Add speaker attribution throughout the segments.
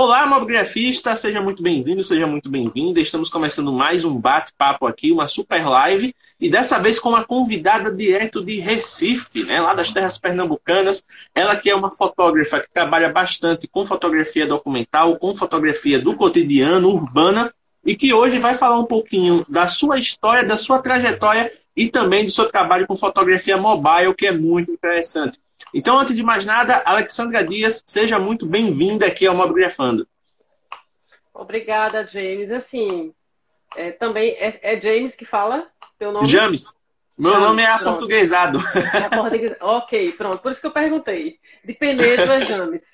Speaker 1: Olá, mobigrafista, seja muito bem-vindo, seja muito bem-vinda. Estamos começando mais um bate-papo aqui, uma super live, e dessa vez com uma convidada direto de Recife, né, lá das terras pernambucanas. Ela que é uma fotógrafa que trabalha bastante com fotografia documental, com fotografia do cotidiano, urbana, e que hoje vai falar um pouquinho da sua história, da sua trajetória e também do seu trabalho com fotografia mobile, que é muito interessante. Então, antes de mais nada, Alexandra Dias, seja muito bem-vinda aqui ao Mobigrafando.
Speaker 2: Obrigada, James. Assim, é, também é, é, James que fala teu nome?
Speaker 1: James. Meu James, nome é aportuguesado.
Speaker 2: É Ok, pronto. Por isso que eu perguntei. De Penedo é James.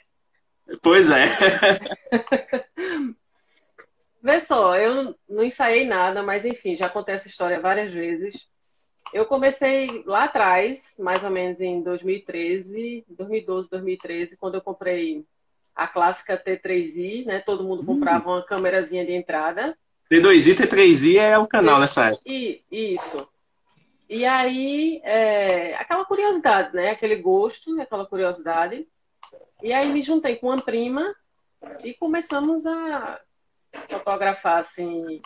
Speaker 1: Pois é.
Speaker 2: Vê só, eu não ensaiei nada, mas enfim, já contei essa história várias vezes. Eu comecei lá atrás, mais ou menos em 2013, 2012, 2013, quando eu comprei a clássica T3i, né? Todo mundo comprava uma câmerazinha de entrada.
Speaker 1: T2i, T3i é o canal nessa época.
Speaker 2: E, isso. E aí, é, aquela curiosidade, né? Aquele gosto, aquela curiosidade. E aí me juntei com uma prima e começamos a fotografar, assim,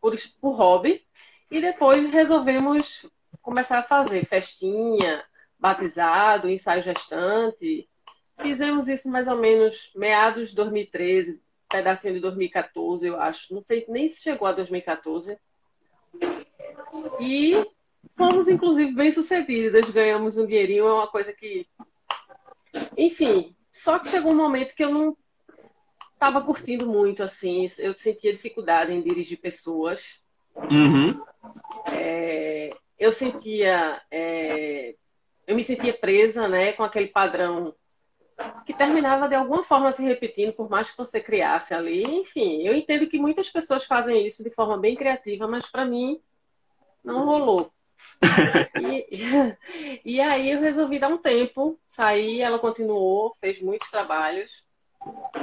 Speaker 2: por, por hobby. E depois resolvemos começar a fazer festinha, batizado, ensaio gestante. Fizemos isso mais ou menos meados de 2013, pedacinho de 2014, eu acho. Não sei nem se chegou a 2014. E fomos, inclusive, bem sucedidas. Ganhamos um dinheirinho, é uma coisa que. Enfim, só que chegou um momento que eu não estava curtindo muito, assim. Eu sentia dificuldade em dirigir pessoas.
Speaker 1: Uhum.
Speaker 2: É, eu sentia, é, eu me sentia presa, né, com aquele padrão que terminava de alguma forma se repetindo, por mais que você criasse ali. Enfim, eu entendo que muitas pessoas fazem isso de forma bem criativa, mas para mim não rolou. e, e aí eu resolvi dar um tempo, saí, ela continuou, fez muitos trabalhos.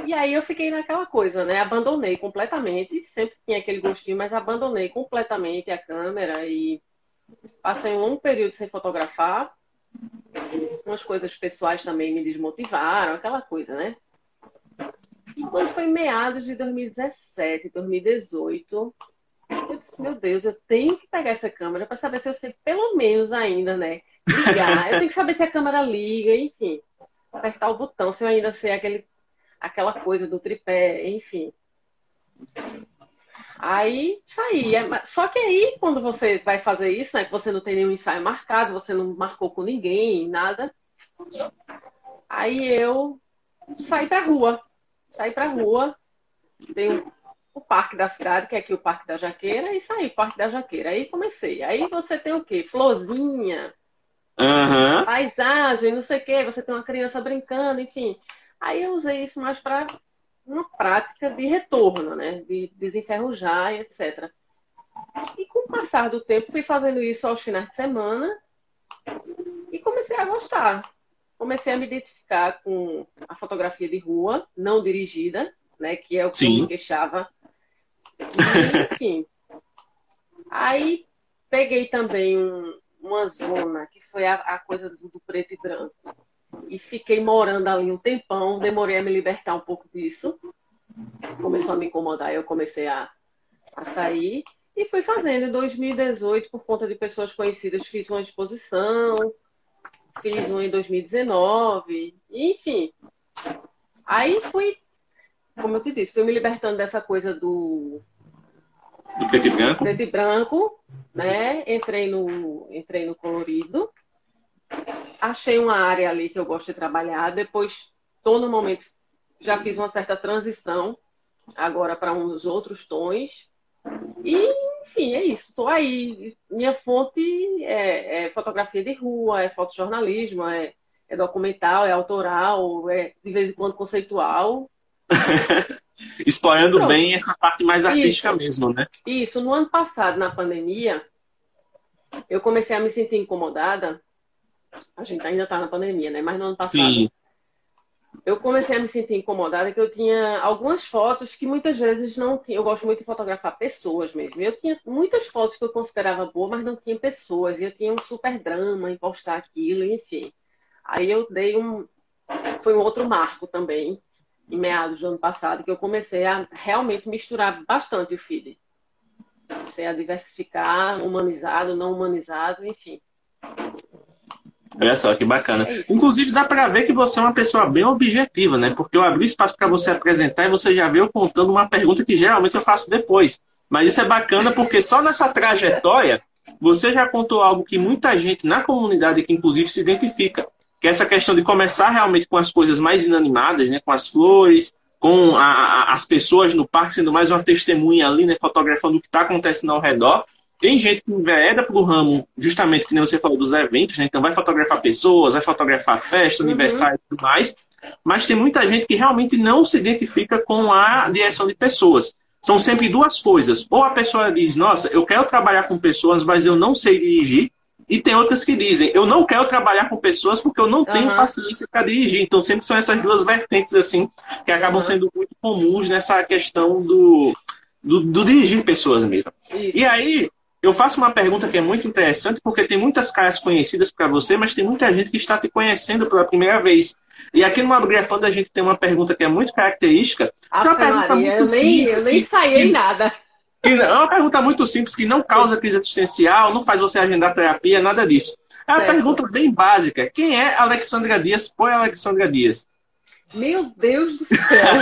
Speaker 2: E aí eu fiquei naquela coisa, né? Abandonei completamente, sempre tinha aquele gostinho, mas abandonei completamente a câmera e Passei um longo período sem fotografar. Umas coisas pessoais também me desmotivaram, aquela coisa, né? E quando foi meados de 2017, 2018, eu disse, meu Deus, eu tenho que pegar essa câmera para saber se eu sei pelo menos ainda, né? Ligar. Eu tenho que saber se a câmera liga, enfim. Apertar o botão, se eu ainda sei aquele, aquela coisa do tripé, enfim. Aí saí. É, só que aí, quando você vai fazer isso, né, que você não tem nenhum ensaio marcado, você não marcou com ninguém, nada. Aí eu saí pra rua. Saí pra rua. Tem o parque da cidade, que é aqui o Parque da Jaqueira, e saí Parque da Jaqueira. Aí comecei. Aí você tem o quê? Florzinha,
Speaker 1: uhum.
Speaker 2: paisagem, não sei o quê. Você tem uma criança brincando, enfim. Aí eu usei isso mais para uma prática de retorno, né? De desenferrujar e etc. E com o passar do tempo, fui fazendo isso aos finais de semana e comecei a gostar. Comecei a me identificar com a fotografia de rua, não dirigida, né? Que é o que Sim. eu me queixava. E, enfim. Aí peguei também um, uma zona que foi a, a coisa do, do preto e branco e fiquei morando ali um tempão, demorei a me libertar um pouco disso. Começou a me incomodar, eu comecei a, a sair e fui fazendo. Em 2018, por conta de pessoas conhecidas, fiz uma exposição, fiz uma em 2019, enfim. Aí fui, como eu te disse, fui me libertando dessa coisa do.
Speaker 1: Do preto e branco?
Speaker 2: Preto e branco, né? Entrei no, entrei no colorido achei uma área ali que eu gosto de trabalhar. Depois, estou no momento, já fiz uma certa transição agora para uns outros tons. E, enfim, é isso. Estou aí. Minha fonte é, é, fotografia de rua, é fotojornalismo, é, é documental, é autoral, é de vez em quando conceitual.
Speaker 1: Explorando Pronto. bem essa parte mais artística Isso. mesmo, né?
Speaker 2: Isso. No ano passado, na pandemia, eu comecei a me sentir incomodada. A gente ainda está na pandemia, né? Mas no ano passado. Sim. Eu comecei a me sentir incomodada que eu tinha algumas fotos que muitas vezes não tinha. Eu gosto muito de fotografar pessoas mesmo. Eu tinha muitas fotos que eu considerava boas, mas não tinha pessoas. E eu tinha um super drama em postar aquilo, enfim. Aí eu dei um. Foi um outro marco também, em meados do ano passado, que eu comecei a realmente misturar bastante o feed. Comecei a diversificar, humanizado, não humanizado, enfim.
Speaker 1: Olha só que bacana. É Inclusive, dá para ver que você é uma pessoa bem objetiva, né? Porque eu abri espaço para você apresentar e você já veio contando uma pergunta que geralmente eu faço depois. Mas isso é bacana porque só nessa trajetória você já contou algo que muita gente na comunidade, que inclusive se identifica, que é essa questão de começar realmente com as coisas mais inanimadas, né? Com as flores, com a, a, as pessoas no parque sendo mais uma testemunha ali, né? Fotografando o que está acontecendo ao redor. Tem gente que envereda para o ramo, justamente que nem você falou dos eventos, né? Então vai fotografar pessoas, vai fotografar festa, uhum. aniversário e tudo mais. Mas tem muita gente que realmente não se identifica com a direção de pessoas. São sempre duas coisas. Ou a pessoa diz, nossa, eu quero trabalhar com pessoas, mas eu não sei dirigir. E tem outras que dizem, eu não quero trabalhar com pessoas porque eu não tenho uhum. paciência para dirigir. Então sempre são essas duas vertentes assim que acabam uhum. sendo muito comuns nessa questão do, do, do dirigir pessoas mesmo. Isso. E aí, eu faço uma pergunta que é muito interessante, porque tem muitas caras conhecidas para você, mas tem muita gente que está te conhecendo pela primeira vez. E aqui no Abrigafando a gente tem uma pergunta que é muito característica.
Speaker 2: Ah, é Maria, muito eu simples, nem, eu nem falhei nada.
Speaker 1: é uma pergunta muito simples, que não causa crise existencial, não faz você agendar terapia, nada disso. É uma certo. pergunta bem básica. Quem é Alexandra Dias? Põe Alexandra Dias.
Speaker 2: Meu Deus do céu!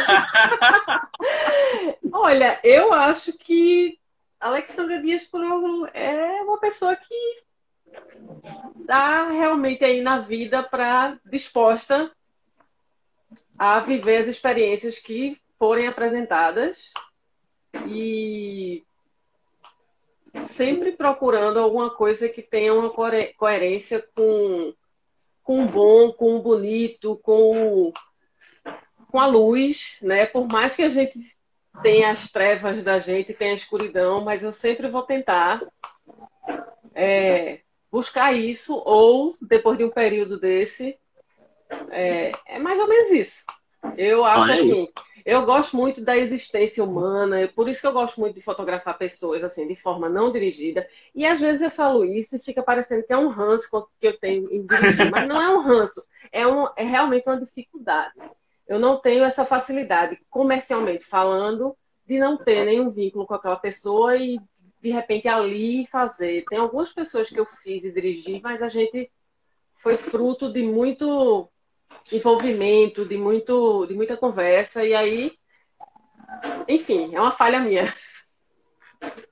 Speaker 2: Olha, eu acho que Alexandra Dias Puro é uma pessoa que está realmente aí na vida para disposta a viver as experiências que forem apresentadas e sempre procurando alguma coisa que tenha uma coerência com, com o bom, com o bonito, com, com a luz, né? Por mais que a gente tem as trevas da gente, tem a escuridão, mas eu sempre vou tentar é, buscar isso, ou depois de um período desse, é, é mais ou menos isso. Eu acho assim, eu gosto muito da existência humana, é por isso que eu gosto muito de fotografar pessoas assim, de forma não dirigida. E às vezes eu falo isso e fica parecendo que é um ranço que eu tenho em dirigir, mas não é um ranço, é, um, é realmente uma dificuldade eu não tenho essa facilidade, comercialmente falando, de não ter nenhum vínculo com aquela pessoa e de repente ali fazer. Tem algumas pessoas que eu fiz e dirigi, mas a gente foi fruto de muito envolvimento, de muito de muita conversa e aí, enfim, é uma falha minha.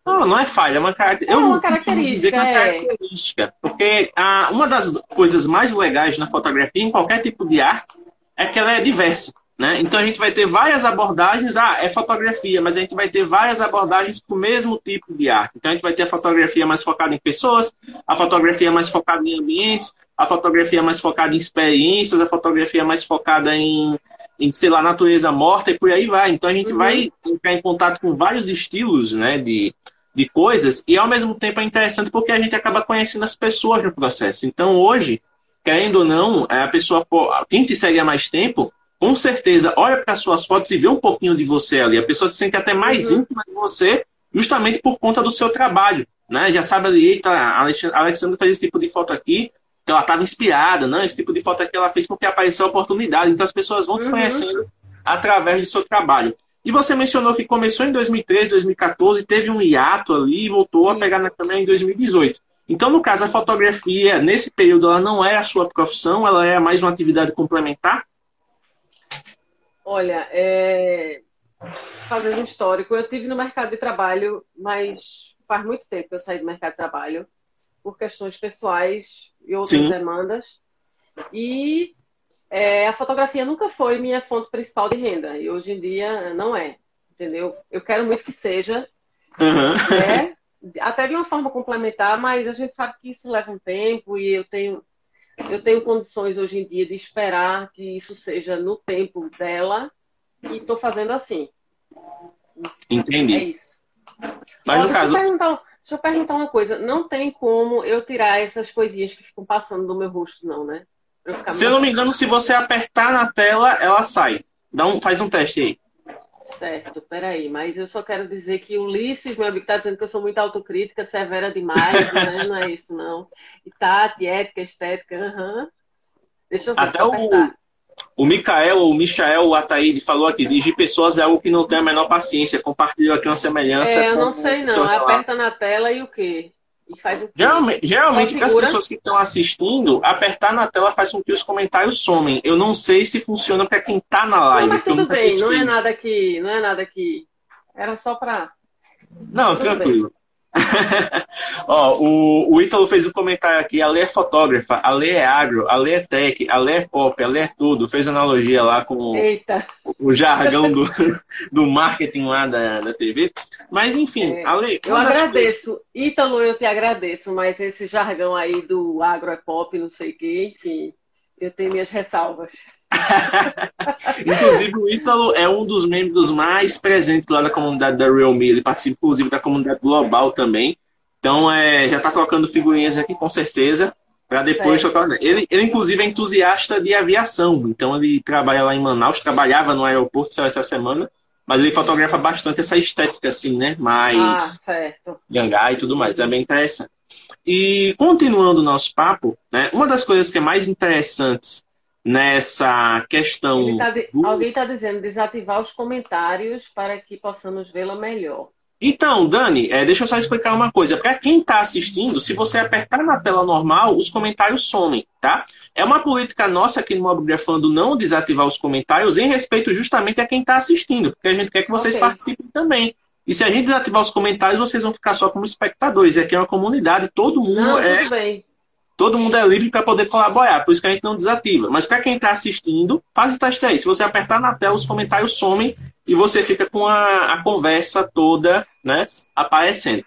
Speaker 1: Não, não é falha, é uma,
Speaker 2: é uma característica. É uma
Speaker 1: característica. Porque ah, uma das coisas mais legais na fotografia, em qualquer tipo de arte, é que ela é diversa. Né? Então a gente vai ter várias abordagens, ah, é fotografia, mas a gente vai ter várias abordagens para o mesmo tipo de arte. Então a gente vai ter a fotografia mais focada em pessoas, a fotografia mais focada em ambientes, a fotografia mais focada em experiências, a fotografia mais focada em, em sei lá, natureza morta e por aí vai. Então a gente uhum. vai entrar em contato com vários estilos né, de, de coisas e ao mesmo tempo é interessante porque a gente acaba conhecendo as pessoas no processo. Então hoje querendo ou não, é, a pessoa, quem te segue há mais tempo, com certeza olha para suas fotos e vê um pouquinho de você ali. A pessoa se sente até mais uhum. íntima de você, justamente por conta do seu trabalho. Né? Já sabe ali, eita, a Alexandra fez esse tipo de foto aqui, que ela estava inspirada, né? esse tipo de foto aqui ela fez porque apareceu a oportunidade. Então as pessoas vão te uhum. conhecendo através do seu trabalho. E você mencionou que começou em 2013, 2014, teve um hiato ali e voltou a pegar na câmera em 2018. Então, no caso, a fotografia, nesse período, ela não é a sua profissão, ela é mais uma atividade complementar?
Speaker 2: Olha, é... fazendo um histórico, eu tive no mercado de trabalho, mas faz muito tempo que eu saí do mercado de trabalho, por questões pessoais e outras Sim. demandas. E é, a fotografia nunca foi minha fonte principal de renda, e hoje em dia não é, entendeu? Eu quero muito que seja, uhum. né? Até de uma forma complementar, mas a gente sabe que isso leva um tempo e eu tenho eu tenho condições hoje em dia de esperar que isso seja no tempo dela e estou fazendo assim.
Speaker 1: Entendi.
Speaker 2: É isso.
Speaker 1: Mas
Speaker 2: Ó,
Speaker 1: no
Speaker 2: deixa,
Speaker 1: caso.
Speaker 2: eu perguntar, deixa eu perguntar uma coisa. Não tem como eu tirar essas coisinhas que ficam passando do meu rosto, não, né?
Speaker 1: Se eu não me engano, se você apertar na tela, ela sai. Dá um, faz um teste aí.
Speaker 2: Certo, peraí, mas eu só quero dizer que o Ulisses, meu amigo, está dizendo que eu sou muito autocrítica, severa demais, né? não é isso, não. E Tati, ética, estética, aham. Deixa eu ver,
Speaker 1: Até o, o Mikael, o Michael Ataíde falou aqui: dirigir pessoas é algo que não tem a menor paciência. Compartilhou aqui uma semelhança.
Speaker 2: É, eu não sei não. Aperta na tela e o quê? E faz o quê?
Speaker 1: Geralmente, geralmente para as pessoas que estão assistindo, apertar na tela faz com que os comentários somem. Eu não sei se funciona para quem está na
Speaker 2: Não,
Speaker 1: live.
Speaker 2: mas
Speaker 1: porque eu
Speaker 2: tudo bem, não é nada que. Não é nada que. Era só pra.
Speaker 1: Não,
Speaker 2: Tudo
Speaker 1: tranquilo. Ó, o, o Ítalo fez um comentário aqui. A Lê é fotógrafa, a Lê é agro, a Lê é tech, a Lê é pop, a Lê é tudo. Fez analogia lá com o, o jargão do, do marketing lá da, da TV. Mas, enfim,
Speaker 2: É,
Speaker 1: a Lê.
Speaker 2: Eu agradeço. Ítalo, eu te agradeço, mas esse jargão aí do agro é pop, não sei o quê, enfim, eu tenho minhas ressalvas.
Speaker 1: Inclusive, o Ítalo é um dos membros mais presentes lá da comunidade da Realme. Ele participa, inclusive, da comunidade global também. Então, é, já está trocando figurinhas aqui, com certeza, para depois
Speaker 2: Certo.
Speaker 1: trocar. Ele, ele, inclusive, é entusiasta de aviação. Então, ele trabalha lá em Manaus, trabalhava no aeroporto essa semana, mas ele fotografa bastante essa estética, assim, né?
Speaker 2: Ah,
Speaker 1: Mais
Speaker 2: certo.
Speaker 1: Gangá e tudo mais. É bem interessante. E continuando o nosso papo, né, uma das coisas que é mais interessantes nessa questão.
Speaker 2: Tá
Speaker 1: do-
Speaker 2: Alguém está dizendo desativar os comentários para que possamos vê-la melhor.
Speaker 1: Então, Dani, é, deixa eu só explicar uma coisa. Para quem está assistindo, se você apertar na tela normal, os comentários somem, tá? É uma política nossa aqui no Mobgrafando não desativar os comentários em respeito justamente a quem está assistindo, porque a gente quer que vocês
Speaker 2: Ok.
Speaker 1: participem também. E se a gente desativar os comentários, vocês vão ficar só como espectadores. E aqui é uma comunidade, todo mundo
Speaker 2: Não,
Speaker 1: é
Speaker 2: tudo bem.
Speaker 1: Todo mundo é livre para poder colaborar, por isso que a gente não desativa. Mas para quem está assistindo, faz o teste aí. Se você apertar na tela, os comentários somem e você fica com a, a conversa toda né, aparecendo.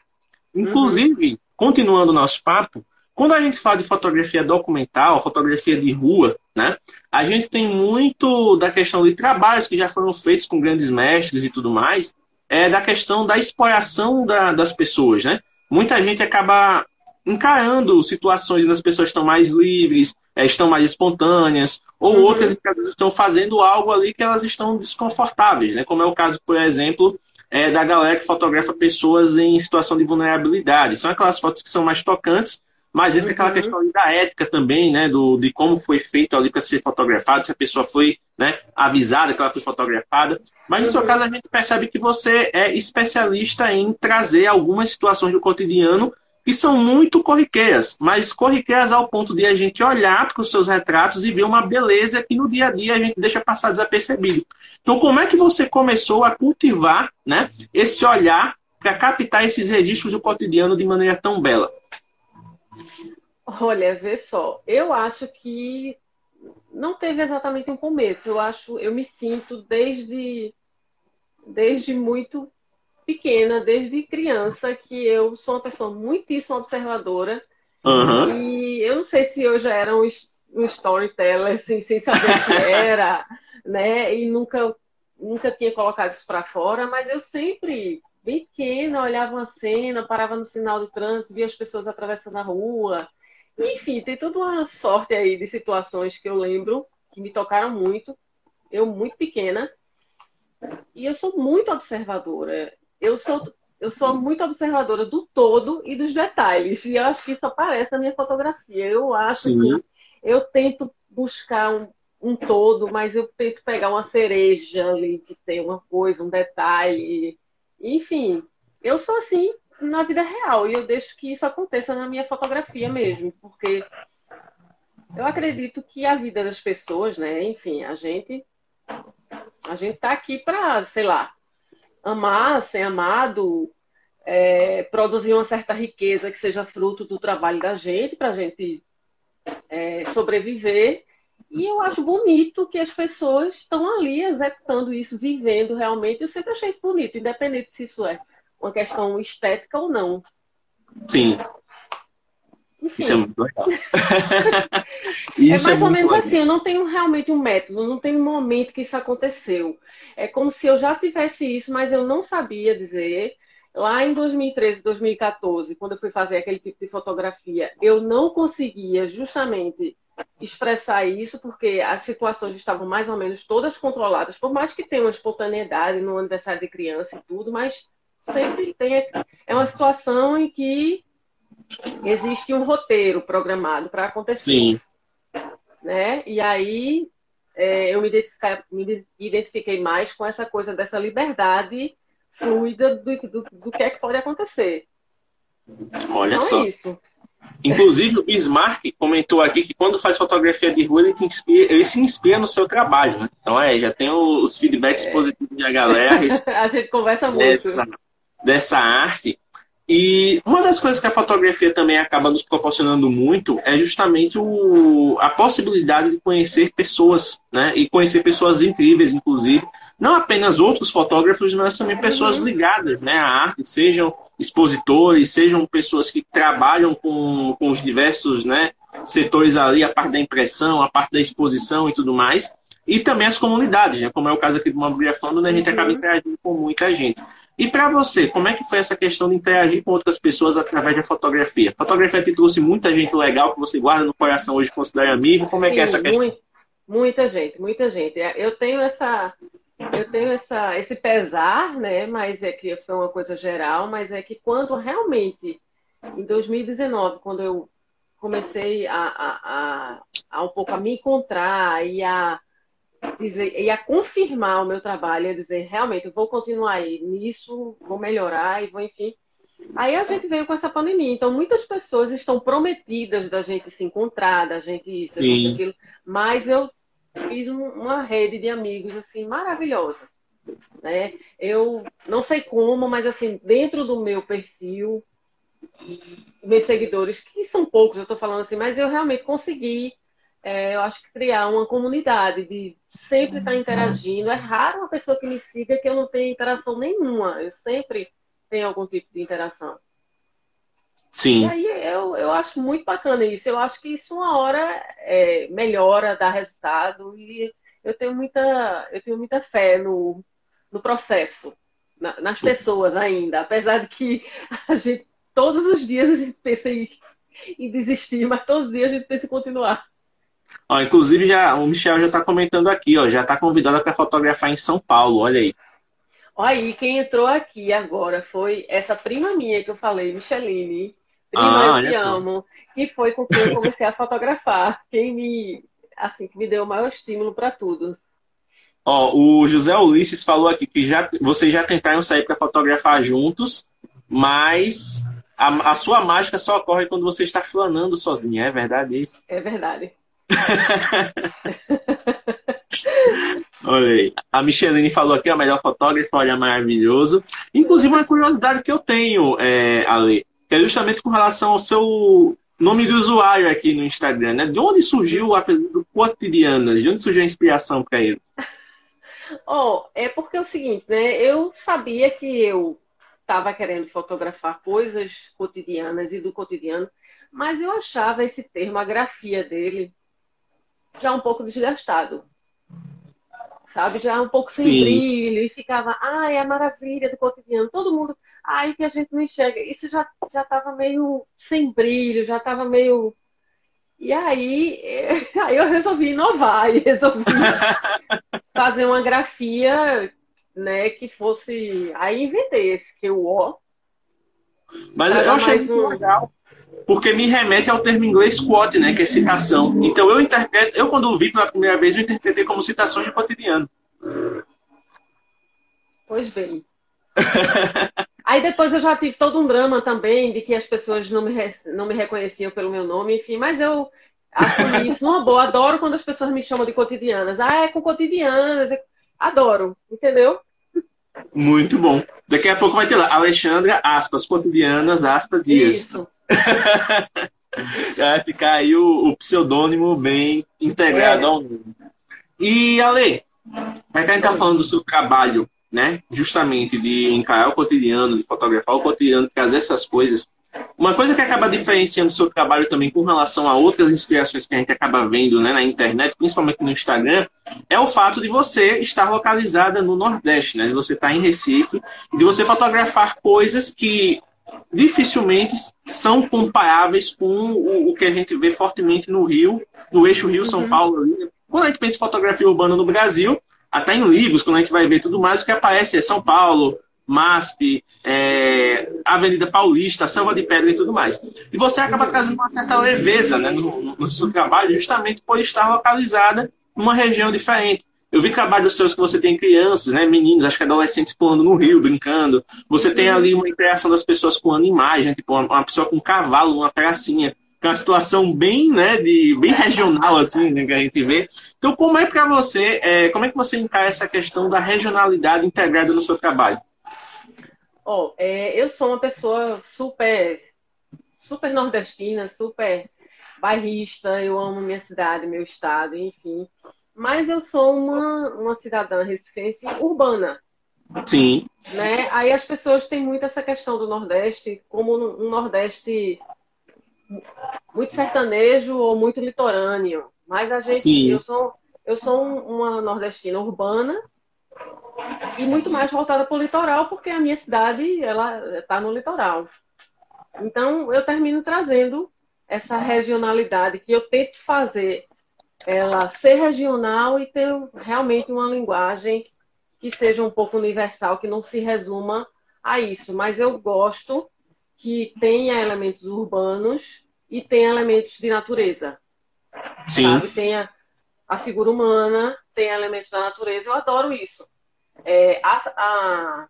Speaker 1: Inclusive, continuando o nosso papo, quando a gente fala de fotografia documental, fotografia de rua, né, a gente tem muito da questão de trabalhos que já foram feitos com grandes mestres e tudo mais, é da questão da exploração da- das pessoas, né? Muita gente acaba encarando situações onde as pessoas estão mais livres, eh, estão mais espontâneas, ou
Speaker 2: Uhum.
Speaker 1: outras que elas estão fazendo algo ali que elas estão desconfortáveis, né? Como é o caso, por exemplo, eh, da galera que fotografa pessoas em situação de vulnerabilidade. São aquelas fotos que são mais tocantes, mas entra aquela
Speaker 2: Uhum.
Speaker 1: questão ali da ética também, né? Do, de como foi feito ali para ser fotografado, se a pessoa foi né, avisada que ela foi fotografada. Mas no seu
Speaker 2: Uhum.
Speaker 1: caso, a gente percebe que você é especialista em trazer algumas situações do cotidiano que são muito corriqueiras, mas corriqueiras ao ponto de a gente olhar para os seus retratos e ver uma beleza que no dia a dia a gente deixa passar desapercebido. Então, como é que você começou a cultivar né, esse olhar para captar esses registros do cotidiano de maneira tão bela?
Speaker 2: Olha, vê só. Eu acho que não teve exatamente um começo. Eu acho, eu me sinto desde desde muito pequena, desde criança, que eu sou uma pessoa muitíssimo observadora.
Speaker 1: Aham.
Speaker 2: E eu não sei se eu já era um, um storyteller, assim, sem saber o que era, né? E nunca, nunca tinha colocado isso para fora, mas eu sempre, bem pequena, olhava uma cena, parava no sinal de trânsito, via as pessoas atravessando a rua. Enfim, tem toda uma sorte aí de situações que eu lembro que me tocaram muito. Eu, muito pequena. E eu sou muito observadora. Eu sou eu sou muito observadora do todo e dos detalhes. E eu acho que isso aparece na minha fotografia. Eu acho
Speaker 1: Sim.
Speaker 2: que eu tento buscar um, um todo, mas eu tento pegar uma cereja ali que tem uma coisa, um detalhe. Enfim, eu sou assim na vida real e eu deixo que isso aconteça na minha fotografia mesmo, porque eu acredito que a vida das pessoas, né? Enfim, a gente a gente tá aqui para, sei lá, amar, ser amado, é, produzir uma certa riqueza que seja fruto do trabalho da gente, para a gente é, sobreviver. E eu acho bonito que as pessoas estão ali executando isso, vivendo realmente. Eu sempre achei isso bonito, independente se isso é uma questão estética ou não.
Speaker 1: Sim.
Speaker 2: Enfim.
Speaker 1: Isso é muito legal.
Speaker 2: é mais é ou menos legal. assim, eu não tenho realmente um método, não tem um momento que isso aconteceu. É como se eu já tivesse isso, mas eu não sabia dizer. Lá em 2013, 2014, quando eu fui fazer aquele tipo de fotografia, eu não conseguia justamente expressar isso, porque as situações estavam mais ou menos todas controladas, por mais que tenha uma espontaneidade no aniversário de criança e tudo, mas sempre tem. É uma situação em que existe um roteiro programado para acontecer. Sim. Né? E aí é, eu me identifiquei, me identifiquei, mais com essa coisa dessa liberdade fluida do, do, do que é que pode acontecer.
Speaker 1: Olha então, só. É isso. Inclusive, o Bismarck comentou aqui que quando faz fotografia de rua, ele, inspira, ele se inspira no seu trabalho. Né? Então, é, já tem os feedbacks é. positivos da galera.
Speaker 2: a gente conversa muito.
Speaker 1: Dessa, dessa arte. E uma das coisas que a fotografia também acaba nos proporcionando muito é justamente o, a possibilidade de conhecer pessoas, né? E conhecer pessoas incríveis, inclusive. Não apenas outros fotógrafos, mas também pessoas ligadas né, à arte, sejam expositores, sejam pessoas que trabalham com, com os diversos né, setores ali, a parte da impressão, a parte da exposição e tudo mais e também as comunidades, né? como é o caso aqui do Mobile Fund, onde a gente acaba uhum. interagindo com muita gente. E para você, como é que foi essa questão de interagir com outras pessoas através da fotografia? Fotografia te trouxe muita gente legal que você guarda no coração hoje, considera amigo. Como é Sim, que é essa questão?
Speaker 2: Muito, muita gente, muita gente. Eu tenho essa, eu tenho essa, esse pesar, né? Mas é que foi uma coisa geral, mas é que quando realmente, em 2019, quando eu comecei a, a, a, a um pouco a me encontrar e a dizer, ia confirmar o meu trabalho, ia dizer, realmente, eu vou continuar aí nisso, vou melhorar e vou, enfim. Aí a gente veio com essa pandemia. Então, muitas pessoas estão prometidas da gente se encontrar, da gente isso, aquilo. Mas eu fiz uma rede de amigos, assim, maravilhosa. Né? Eu não sei como, mas, assim, dentro do meu perfil, meus seguidores, que são poucos, eu estou falando assim, mas eu realmente consegui é, eu acho que criar uma comunidade de sempre estar interagindo. É raro uma pessoa que me siga que eu não tenha interação nenhuma. Eu sempre tenho algum tipo de interação.
Speaker 1: Sim.
Speaker 2: E aí eu, eu acho muito bacana isso. Eu acho que isso uma hora é, melhora, dá resultado. E eu tenho muita, eu tenho muita fé no, no processo, na, nas pessoas ainda. Apesar de que a gente, todos os dias a gente pensa em, em desistir, mas todos os dias a gente pensa em continuar.
Speaker 1: Ó, inclusive, já, o Michel já está comentando aqui, ó, já está convidada para fotografar em São Paulo, olha aí.
Speaker 2: Olha aí, quem entrou aqui agora foi essa prima minha que eu falei, Micheline. Prima, ah, eu te amo. Que foi com quem eu comecei a fotografar. Quem me, assim, que me deu o maior estímulo para tudo.
Speaker 1: Ó, o José Ulisses falou aqui que já, vocês já tentaram sair para fotografar juntos, mas a, a, sua mágica só ocorre quando você está flanando sozinha. É verdade isso?
Speaker 2: É verdade.
Speaker 1: olha aí. A Micheline falou aqui, a melhor fotógrafa, olha, maravilhoso. Inclusive, uma curiosidade que eu tenho, é, Ale, que é justamente com relação ao seu nome de usuário aqui no Instagram, né? De onde surgiu o apelido Cotidianas? De onde surgiu a inspiração para ele?
Speaker 2: Oh, é porque é o seguinte, né? Eu sabia que eu estava querendo fotografar coisas cotidianas e do cotidiano, mas eu achava esse termo, a grafia dele, já um pouco desgastado. Sabe? Já um pouco sem Sim. brilho. E ficava, ai, é a maravilha do cotidiano. Todo mundo, ai, que a gente não enxerga. Isso já já estava meio sem brilho, já estava meio. E aí, aí eu resolvi inovar e resolvi fazer uma grafia né, que fosse. Aí inventei esse que o O.
Speaker 1: Mas eu achei um... legal porque me remete ao termo inglês quote, né, que é citação. Então eu interpreto, eu quando vi pela primeira vez, eu interpretei como citação de cotidiano.
Speaker 2: Pois bem. Aí depois eu já tive todo um drama também de que as pessoas não me, não me reconheciam pelo meu nome, enfim, mas eu assumi isso numa boa. Adoro quando as pessoas me chamam de cotidianas. Ah, é com cotidianas. Adoro, entendeu?
Speaker 1: Muito bom. Daqui a pouco vai ter lá, Alexandra, aspas, cotidianas, aspas, dias. Isso. vai ficar aí o, o pseudônimo bem integrado é. ao nome. E, Ale, é que a gente tá falando do seu trabalho, né? Justamente de encarar o cotidiano, de fotografar o cotidiano, de fazer essas coisas. Uma coisa que acaba diferenciando o seu trabalho também com relação a outras inspirações que a gente acaba vendo né, na internet, principalmente no Instagram, é o fato de você estar localizada no Nordeste, né? De você estar em Recife de você fotografar coisas que dificilmente são comparáveis com o, que a gente vê fortemente no Rio, no eixo Rio-São uhum. Paulo. Né? Quando a gente pensa em fotografia urbana no Brasil, até em livros, quando a gente vai ver tudo mais, o que aparece é São Paulo, MASP, é, Avenida Paulista, Selva de Pedra e tudo mais. E você acaba trazendo uma certa leveza né, no, no seu trabalho, justamente por estar localizada numa região diferente. Eu vi trabalhos seus que você tem crianças, né, meninos, acho que adolescentes pulando no rio, brincando. Você tem ali uma interação das pessoas com animais, né, tipo uma, pessoa com um cavalo, uma pracinha é uma situação bem, né, de, bem regional, assim, né, que a gente vê. Então, como é para você, é, como é que você encara essa questão da regionalidade integrada no seu trabalho?
Speaker 2: Oh, é, eu sou uma pessoa super, super nordestina, super bairrista, eu amo minha cidade, meu estado, enfim. Mas eu sou uma, uma cidadã recifense urbana.
Speaker 1: Sim.
Speaker 2: Né? Aí as pessoas têm muito essa questão do Nordeste como um Nordeste muito sertanejo ou muito litorâneo. Mas a gente, Sim. eu sou, eu sou uma nordestina urbana e muito mais voltada para o litoral, porque a minha cidade ela está no litoral. Então eu termino trazendo essa regionalidade que eu tento fazer ela ser regional e ter realmente uma linguagem que seja um pouco universal, que não se resuma a isso. Mas eu gosto que tenha elementos urbanos e tenha elementos de natureza.
Speaker 1: Sim.
Speaker 2: Sabe? Tenha a figura humana, tenha elementos da natureza. Eu adoro isso. É, a, a,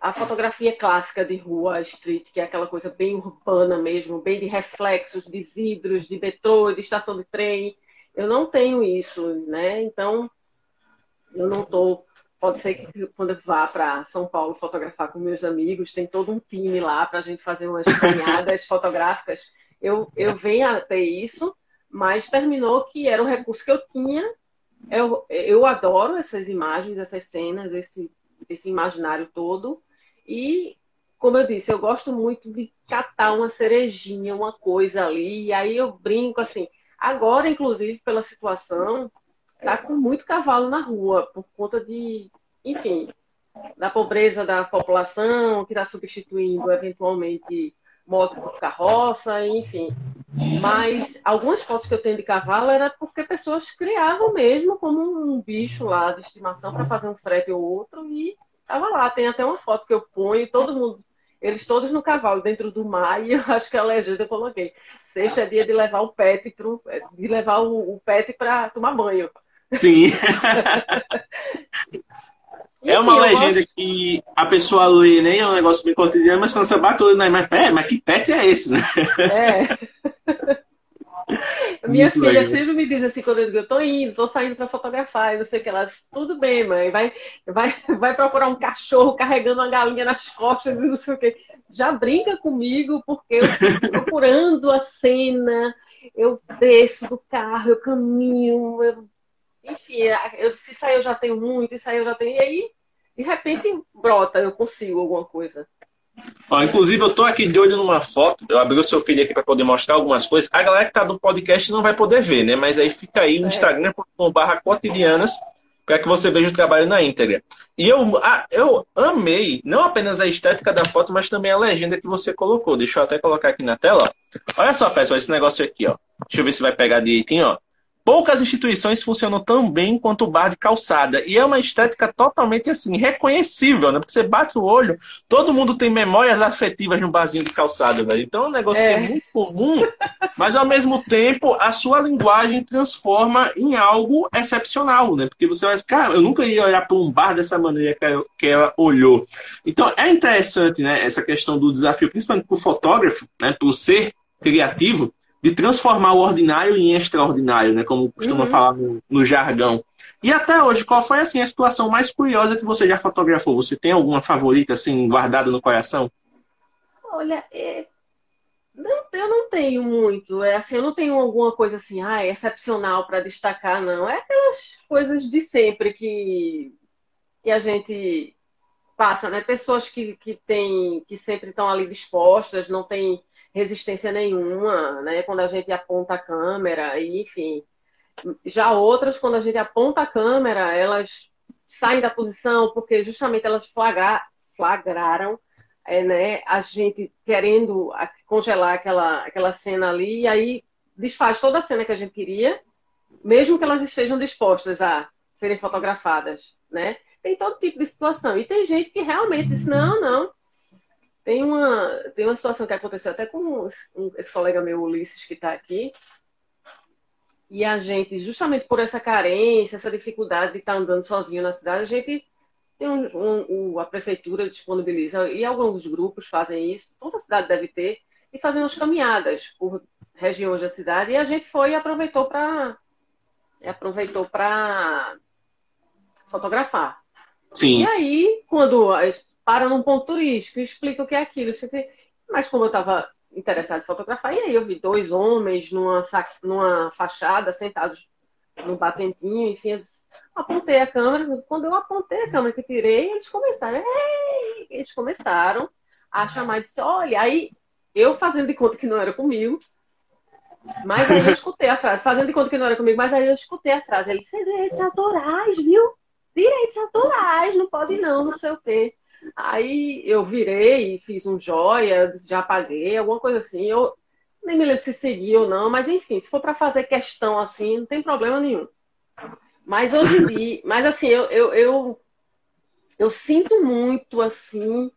Speaker 2: a, fotografia clássica de rua, street, que é aquela coisa bem urbana mesmo, bem de reflexos, de vidros, de metrô, de estação de trem. Eu não tenho isso, né? Então, eu não estou Pode ser que quando eu vá para São Paulo fotografar com meus amigos, tem todo um time lá para a gente fazer umas caminhadas fotográficas. Eu, eu venho a ter isso, mas terminou que era o recurso que eu tinha. Eu, eu adoro essas imagens, essas cenas, esse, esse imaginário todo. E, como eu disse, eu gosto muito de catar uma cerejinha, uma coisa ali. E aí eu brinco assim. Agora, inclusive, pela situação, tá com muito cavalo na rua, por conta de, enfim, da pobreza da população, que está substituindo eventualmente moto por carroça, enfim. Mas algumas fotos que eu tenho de cavalo era porque pessoas criavam mesmo como um bicho lá de estimação para fazer um frete ou outro e tava lá. Tem até uma foto que eu ponho, todo mundo, eles todos no cavalo dentro do mar e eu acho que a legenda eu coloquei. Sexta é dia de levar o pet pro, de levar o, o pet para tomar banho.
Speaker 1: Sim. É uma legenda gosto... que a pessoa lê, nem é um negócio bem cotidiano, mas quando você bate o olho na imagem, é, mas que pet é esse, né?
Speaker 2: É. Minha Muito filha legal. sempre me diz assim, quando eu digo, eu tô indo, tô saindo para fotografar, e não sei o que, ela tudo bem, mãe, vai, vai, vai procurar um cachorro carregando uma galinha nas costas e não sei o que. Já brinca comigo, porque eu tô procurando a cena, eu desço do carro, eu caminho, eu enfim, eu, se sair eu já tenho muito, isso aí eu já tenho. E aí, de repente, brota, eu consigo alguma coisa.
Speaker 1: Ó, inclusive, eu tô aqui de olho numa foto. Eu abri o seu filho aqui para poder mostrar algumas coisas. A galera que tá no podcast não vai poder ver, né? Mas aí fica aí no é. Instagram.com.br cotidianas para que você veja o trabalho na íntegra. E eu, ah, eu amei não apenas a estética da foto, mas também a legenda que você colocou. Deixa eu até colocar aqui na tela. Ó. Olha só, pessoal, esse negócio aqui, ó. Deixa eu ver se vai pegar direitinho, ó. Poucas instituições funcionam tão bem quanto o bar de calçada. E é uma estética totalmente assim, reconhecível, né? Porque você bate o olho, todo mundo tem memórias afetivas no barzinho de calçada, velho. Então é um negócio é. que é muito comum, mas ao mesmo tempo a sua linguagem transforma em algo excepcional, né? Porque você vai, cara, eu nunca ia olhar para um bar dessa maneira que ela olhou. Então é interessante, né? Essa questão do desafio, principalmente para o fotógrafo, né? Por ser criativo de transformar o ordinário em extraordinário, né? Como costuma uhum. falar no, no, jargão. E até hoje, qual foi assim a situação mais curiosa que você já fotografou? Você tem alguma favorita assim guardada no coração?
Speaker 2: Olha, é... não, eu não tenho muito. É assim, eu não tenho alguma coisa assim, ah, excepcional para destacar, não. É aquelas coisas de sempre que, que a gente passa, né? Pessoas que, que, tem, que sempre estão ali dispostas, não tem resistência nenhuma, né? Quando a gente aponta a câmera, enfim. Já outras, quando a gente aponta a câmera, elas saem da posição porque justamente elas flagra, flagraram é, né, a gente querendo congelar aquela, aquela cena ali, e aí desfaz toda a cena que a gente queria, mesmo que elas estejam dispostas a serem fotografadas, né? Tem todo tipo de situação. E tem gente que realmente diz, não, não. Tem uma, tem uma situação que aconteceu até com esse colega meu, Ulisses, que está aqui, e a gente, justamente por essa carência, essa dificuldade de estar tá andando sozinho na cidade, a gente tem um, um, a prefeitura disponibiliza, e alguns grupos fazem isso, toda a cidade deve ter, e fazem umas caminhadas por regiões da cidade, e a gente foi e aproveitou para aproveitou para fotografar.
Speaker 1: Sim.
Speaker 2: E aí, quando para num ponto turístico, explica o que é aquilo. Mas como eu estava interessado em fotografar, e aí eu vi dois homens numa, numa fachada, sentados no batentinho, enfim, eu apontei a câmera. Quando eu apontei a câmera que tirei, eles começaram, Ei! eles começaram a chamar e disse, olha, aí eu fazendo de conta que não era comigo, mas aí eu escutei a frase, fazendo de conta que não era comigo, mas aí eu escutei a frase, ele disse, direitos autorais, viu? Direitos autorais, não pode não, não sei o quê. Aí eu virei e fiz um joia, já paguei, alguma coisa assim. Eu nem me lembro se segui ou não, mas enfim, se for para fazer questão assim, não tem problema nenhum. Mas hoje em dia, mas assim, eu, eu, eu, eu sinto muito assim,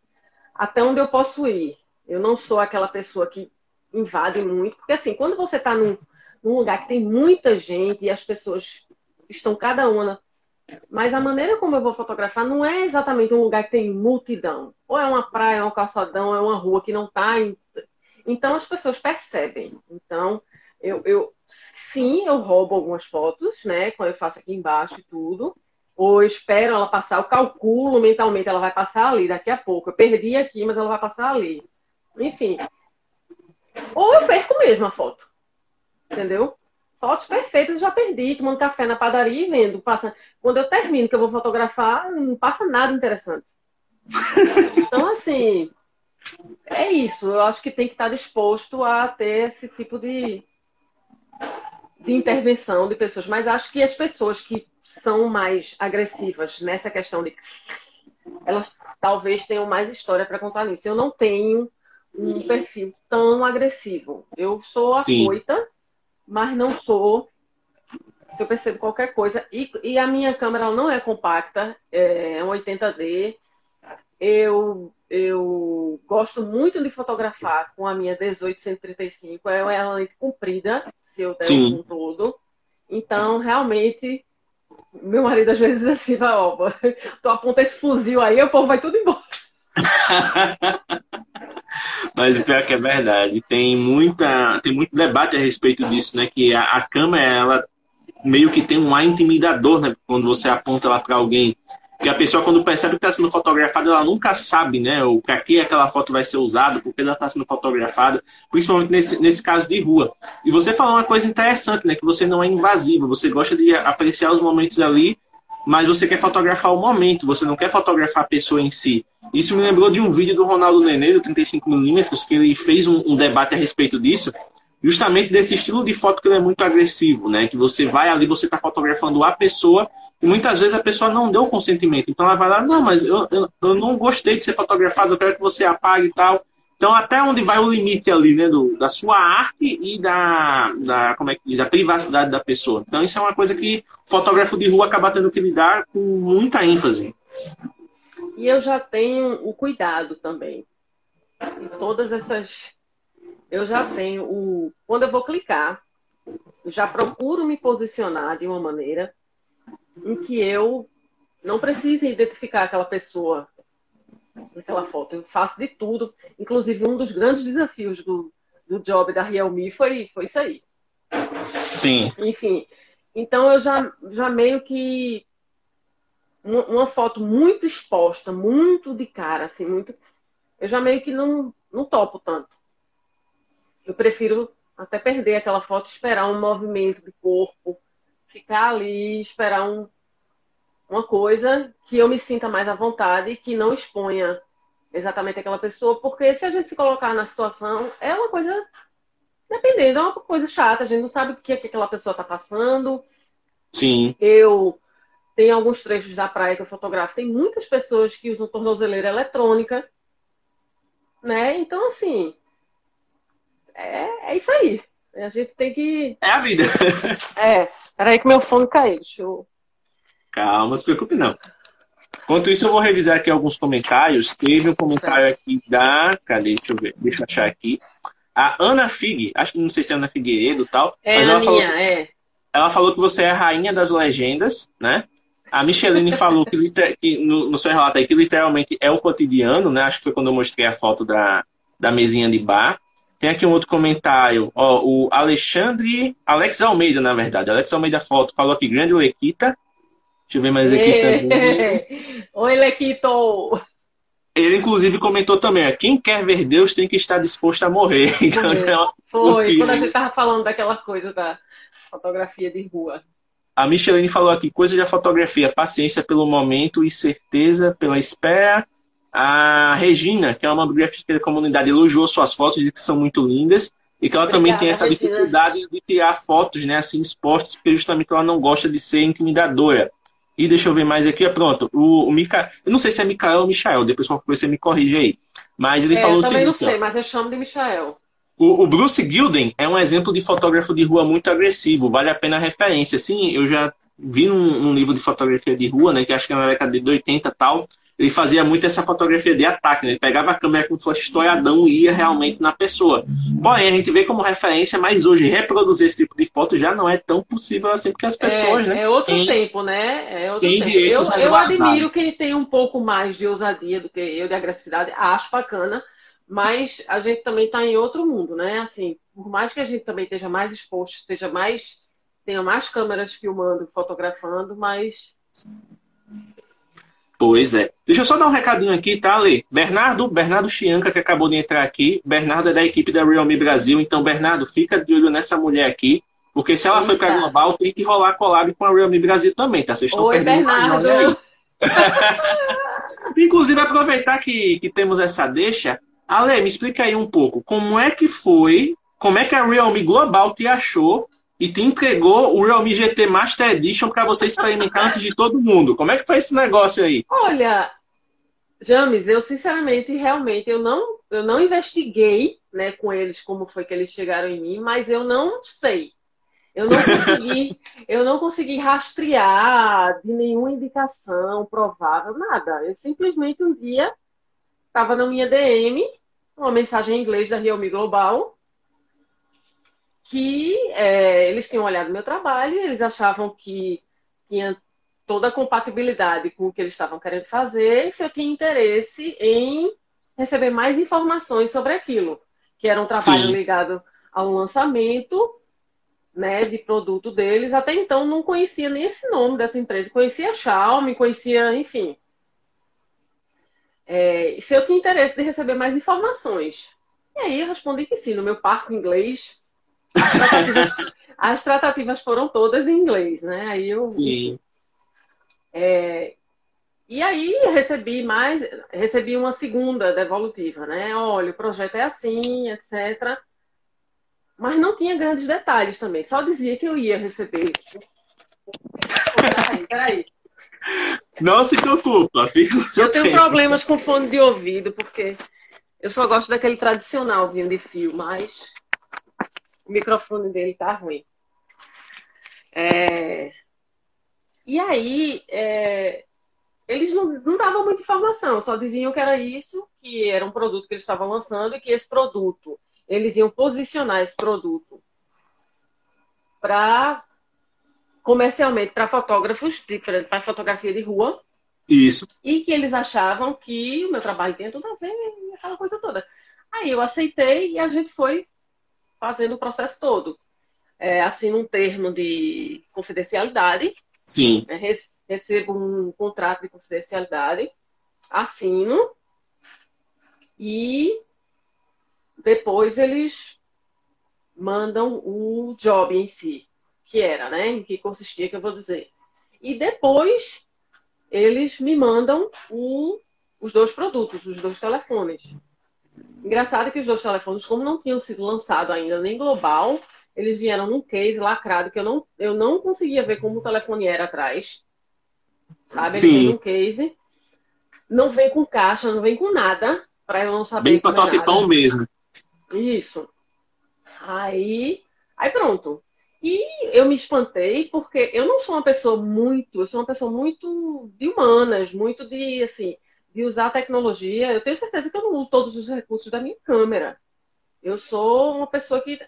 Speaker 2: até onde eu posso ir. Eu não sou aquela pessoa que invade muito, porque assim, quando você está num, num lugar que tem muita gente e as pessoas estão cada uma mas a maneira como eu vou fotografar não é exatamente um lugar que tem multidão. Ou é uma praia, é um calçadão, é uma rua que não está. Em... Então as pessoas percebem. Então, eu, eu sim, eu roubo algumas fotos, né? Quando eu faço aqui embaixo e tudo. Ou espero ela passar, eu calculo mentalmente, ela vai passar ali daqui a pouco. Eu perdi aqui, mas ela vai passar ali. Enfim. Ou eu perco mesmo a foto. Entendeu? Fotos perfeitas já perdi, tomando café na padaria e vendo. Passa... Quando eu termino, que eu vou fotografar, não passa nada interessante. Então, assim, é isso. Eu acho que tem que estar disposto a ter esse tipo de, de intervenção de pessoas. Mas acho que as pessoas que são mais agressivas nessa questão de. Elas talvez tenham mais história para contar nisso. Eu não tenho um perfil tão agressivo. Eu sou afoita mas não sou. Se eu percebo qualquer coisa. E, e a minha câmera não é compacta, é um 80D. Eu, eu gosto muito de fotografar com a minha 1835. É uma lente comprida, se eu der um todo. Então, realmente, meu marido às vezes assim, vai, ó, tu aponta esse fuzil aí, o povo vai tudo embora.
Speaker 1: Mas o pior é que é verdade. Tem muita, tem muito debate a respeito disso, né? Que a, a câmera, ela meio que tem um ar intimidador, né? Quando você aponta lá para alguém. Porque a pessoa, quando percebe que está sendo fotografada, ela nunca sabe, né? O para que aquela foto vai ser usada, porque ela está sendo fotografada, principalmente nesse, nesse caso de rua. E você falou uma coisa interessante, né? Que você não é invasivo, você gosta de apreciar os momentos ali mas você quer fotografar o momento, você não quer fotografar a pessoa em si. Isso me lembrou de um vídeo do Ronaldo Nenê, do 35mm, que ele fez um, um, debate a respeito disso, justamente desse estilo de foto que ele é muito agressivo, né? Que você vai ali, você está fotografando a pessoa, e muitas vezes a pessoa não deu consentimento. Então ela vai lá, não, mas eu, eu, eu não gostei de ser fotografado, eu quero que você apague e tal. Então, até onde vai o limite ali, né, do, da sua arte e da, da, como é que diz, a privacidade da pessoa. Então, isso é uma coisa que o fotógrafo de rua acaba tendo que lidar com muita ênfase.
Speaker 2: E eu já tenho o cuidado também. Em todas essas. Eu já tenho o. Quando eu vou clicar, já procuro me posicionar de uma maneira em que eu não precise identificar aquela pessoa naquela foto. Eu faço de tudo. Inclusive, um dos grandes desafios do, do job da Realme foi, foi isso aí.
Speaker 1: Sim.
Speaker 2: Enfim. Então, eu já, já meio que. Uma foto muito exposta, muito de cara, assim, muito. Eu já meio que não, não topo tanto. Eu prefiro até perder aquela foto, esperar um movimento de corpo, ficar ali, esperar um, uma coisa que eu me sinta mais à vontade, que não exponha exatamente aquela pessoa, porque se a gente se colocar na situação, é uma coisa, dependendo, é uma coisa chata, a gente não sabe o que, é que aquela pessoa está passando.
Speaker 1: Sim.
Speaker 2: Eu tenho alguns trechos da praia que eu fotografo, tem muitas pessoas que usam tornozeleira eletrônica, né? Então, assim, é, é isso aí. A gente tem que.
Speaker 1: É a vida.
Speaker 2: é. Peraí que meu fone caiu. Deixa eu.
Speaker 1: Calma, não se preocupe não. Enquanto isso, eu vou revisar aqui alguns comentários. Teve um comentário aqui da. Cadê? Deixa eu ver. Deixa eu achar aqui. A Ana Fig, acho que não sei se é Ana Figueiredo e tal.
Speaker 2: É
Speaker 1: mas ela
Speaker 2: minha,
Speaker 1: falou,
Speaker 2: é.
Speaker 1: ela falou que você é a rainha das legendas, né? A Micheline falou que, que no, no, seu relato aí que literalmente é o cotidiano, né? Acho que foi quando eu mostrei a foto da, da mesinha de bar. Tem aqui um outro comentário. Ó, o Alexandre. Alex Almeida, na verdade. Alex Almeida Foto falou aqui, grande Lequita. Deixa eu ver mais aqui também.
Speaker 2: Oi, Lequito!
Speaker 1: Ele, inclusive, comentou também: quem quer ver Deus tem que estar disposto a morrer.
Speaker 2: Então, é Foi, quando a gente estava falando daquela coisa da fotografia de rua.
Speaker 1: A Micheline falou aqui: coisa da fotografia, paciência pelo momento e certeza pela espera a Regina, que é uma bibliografista da comunidade, elogiou suas fotos, disse que são muito lindas. E que ela Obrigada, também tem essa Regina. dificuldade de tirar fotos, né, assim, expostas, porque justamente ela não gosta de ser intimidadora. E deixa eu ver mais aqui, é pronto. O, o Mica... Eu não sei se é Micael ou Michael, depois qualquer coisa você me corrige aí. Mas ele
Speaker 2: é,
Speaker 1: falou
Speaker 2: o seguinte. Eu
Speaker 1: também
Speaker 2: não sei, mas eu chamo de Michael.
Speaker 1: O, o, Bruce Gilden é um exemplo de fotógrafo de rua muito agressivo, vale a pena a referência. Sim, eu já vi num, num livro de fotografia de rua, né, que acho que é na década de 80 e tal, ele fazia muito essa fotografia de ataque, né? Ele pegava a câmera com flash estoiadão e ia realmente na pessoa. Porém, a gente vê como referência, mas hoje reproduzir esse tipo de foto já não é tão possível assim, porque as é, pessoas,
Speaker 2: é,
Speaker 1: né?
Speaker 2: É outro tem, tempo, né? É outro tempo. Eu, eu admiro quem tem um pouco mais de ousadia do que eu, de agressividade. Acho bacana, mas a gente também está em outro mundo, né? Assim, por mais que a gente também esteja mais exposto, esteja mais tenha mais câmeras filmando, fotografando, mas
Speaker 1: Pois é. Deixa eu só dar um recadinho aqui, tá, Lê? Bernardo, Bernardo Chianca, que acabou de entrar aqui. Bernardo é da equipe da Realme Brasil. Então, Bernardo, fica de olho nessa mulher aqui. Porque se ela Eita. foi para Global, tem que rolar collab com a Realme Brasil também, tá? Vocês estão
Speaker 2: Oi,
Speaker 1: perdendo
Speaker 2: Bernardo. aí.
Speaker 1: Inclusive, aproveitar que, que temos essa deixa. Ale, me explica aí um pouco. Como é que foi, como é que a Realme Global te achou e te entregou o Realme GT Master Edition para você experimentar antes de todo mundo. Como é que foi esse negócio aí?
Speaker 2: Olha, James, eu sinceramente, realmente, eu não, eu não investiguei né, com eles como foi que eles chegaram em mim, mas eu não sei. Eu não consegui, eu não consegui rastrear de nenhuma indicação provável, nada. Eu simplesmente um dia estava na minha DM, uma mensagem em inglês da Realme Global, que é, eles tinham olhado meu trabalho e eles achavam que tinha toda a compatibilidade com o que eles estavam querendo fazer e se eu tinha interesse em receber mais informações sobre aquilo, que era um trabalho Sim. ligado ao lançamento né, de produto deles. Até então não conhecia nem esse nome dessa empresa, conhecia a Xiaomi, conhecia, enfim. É, se eu tinha interesse de receber mais informações. E aí eu respondi que sim, no meu parque inglês as tratativas, as tratativas foram todas em inglês, né? Aí eu.
Speaker 1: Sim.
Speaker 2: É, e aí recebi mais, recebi uma segunda devolutiva, né? Olha, o projeto é assim, etc. Mas não tinha grandes detalhes também. Só dizia que eu ia receber. Peraí, peraí.
Speaker 1: Não se preocupa, fica
Speaker 2: Eu tenho
Speaker 1: tempo.
Speaker 2: problemas com fone de ouvido, porque eu só gosto daquele tradicionalzinho de fio, mas o microfone dele tá ruim. É... E aí, é... eles não, não davam muita informação, só diziam que era isso, que era um produto que eles estavam lançando e que esse produto, eles iam posicionar esse produto para comercialmente para fotógrafos, diferente para fotografia de rua.
Speaker 1: Isso.
Speaker 2: E que eles achavam que o meu trabalho tinha tudo a ver, aquela coisa toda. Aí eu aceitei e a gente foi fazendo o processo todo. É, assino um termo de confidencialidade.
Speaker 1: Sim.
Speaker 2: Né, recebo um contrato de confidencialidade, assino e depois eles mandam o job em si, que era, né? Em que consistia, que eu vou dizer. E depois eles me mandam o, os dois produtos, os dois telefones. Engraçado que os dois telefones, como não tinham sido lançados ainda nem global, eles vieram num case lacrado que eu não, eu não conseguia ver como o telefone era atrás. Sabe? Sim. um case. Não vem com caixa, não vem com nada, para eu não saber.
Speaker 1: Bem prototipão mesmo.
Speaker 2: Isso. Aí, aí pronto. E eu me espantei porque eu não sou uma pessoa muito, eu sou uma pessoa muito de humanas, muito de assim, de usar a tecnologia. Eu tenho certeza que eu não uso todos os recursos da minha câmera. Eu sou uma pessoa que,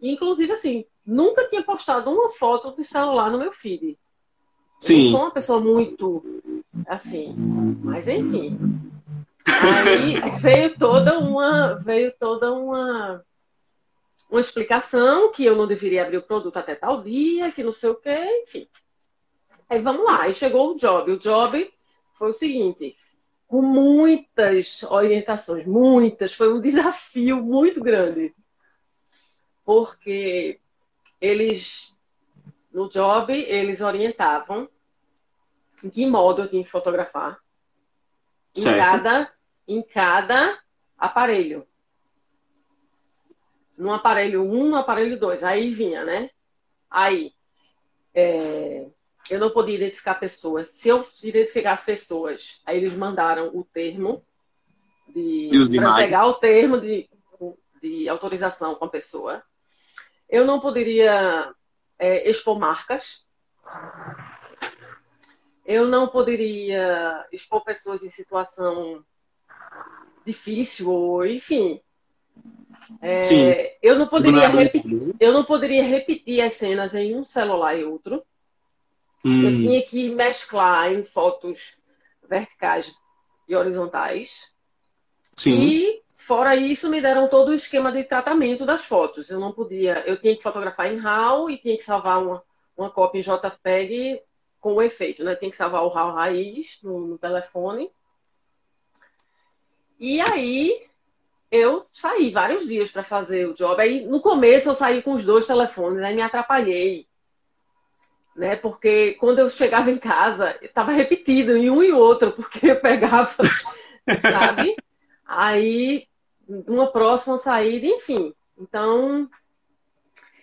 Speaker 2: inclusive assim, nunca tinha postado uma foto de celular no meu feed. Sim. Eu sou uma pessoa muito assim, mas enfim. Aí veio toda uma, veio toda uma uma explicação que eu não deveria abrir o produto até tal dia, que não sei o quê, enfim. Aí vamos lá, aí chegou o job. O job foi o seguinte, com muitas orientações, muitas, foi um desafio muito grande. Porque eles, no job, eles orientavam que modo eu tinha que fotografar em cada, em cada aparelho no aparelho 1, no aparelho 2. Aí vinha, né? Aí, é, eu não podia identificar pessoas. Se eu identificar as pessoas, aí eles mandaram o termo de para pegar o termo de, de autorização com a pessoa. Eu não poderia é, expor marcas. Eu não poderia expor pessoas em situação difícil ou, enfim, é, eu, não poderia repetir, eu não poderia repetir as cenas em um celular e outro. Hum. Eu tinha que mesclar em fotos verticais e horizontais. Sim. E, fora isso, me deram todo o esquema de tratamento das fotos. Eu não podia, eu tinha que fotografar em RAW e tinha que salvar uma, uma cópia em JPEG com o efeito, né? Tinha que salvar o RAW raiz no, no telefone. E aí eu saí vários dias para fazer o job. Aí no começo eu saí com os dois telefones, aí me atrapalhei. Né? Porque quando eu chegava em casa, estava repetido em um e outro, porque eu pegava, sabe? Aí, uma próxima saída, enfim. Então,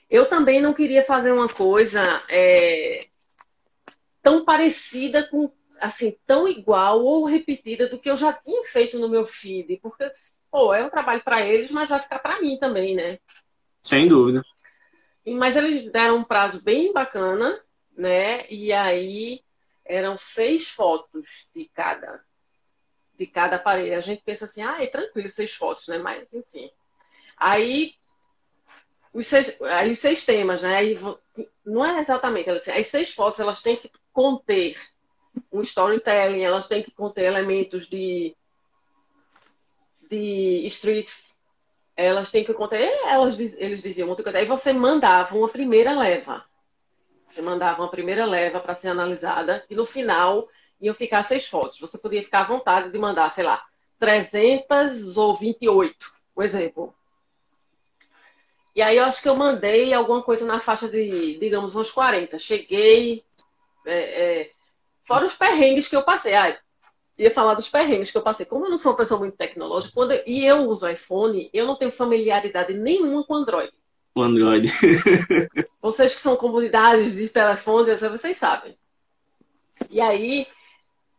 Speaker 2: eu também não queria fazer uma coisa é, tão parecida com, assim, tão igual ou repetida do que eu já tinha feito no meu feed, porque pô, é um trabalho para eles, mas vai ficar para mim também, né?
Speaker 1: Sem dúvida.
Speaker 2: Mas eles deram um prazo bem bacana, né? E aí eram seis fotos de cada de cada aparelho. A gente pensa assim, ah, é tranquilo, seis fotos, né? Mas enfim. Aí os seis, aí os seis temas, né? Aí, não é exatamente, assim, as seis fotos elas têm que conter um storytelling, elas têm que conter elementos de de street, elas têm que contar, elas, eles diziam muito aí você mandava uma primeira leva. Você mandava uma primeira leva para ser analisada e no final iam ficar seis fotos. Você podia ficar à vontade de mandar, sei lá, 300 ou 28, um exemplo. E aí eu acho que eu mandei alguma coisa na faixa de, digamos, uns 40. Cheguei, é, é, fora os perrengues que eu passei. Ai, ia falar dos perrengues que eu passei. Como eu não sou uma pessoa muito tecnológica, quando eu, e eu uso iPhone, eu não tenho familiaridade nenhuma com Android.
Speaker 1: O Android.
Speaker 2: vocês que são comunidades de telefones, vocês sabem. E aí,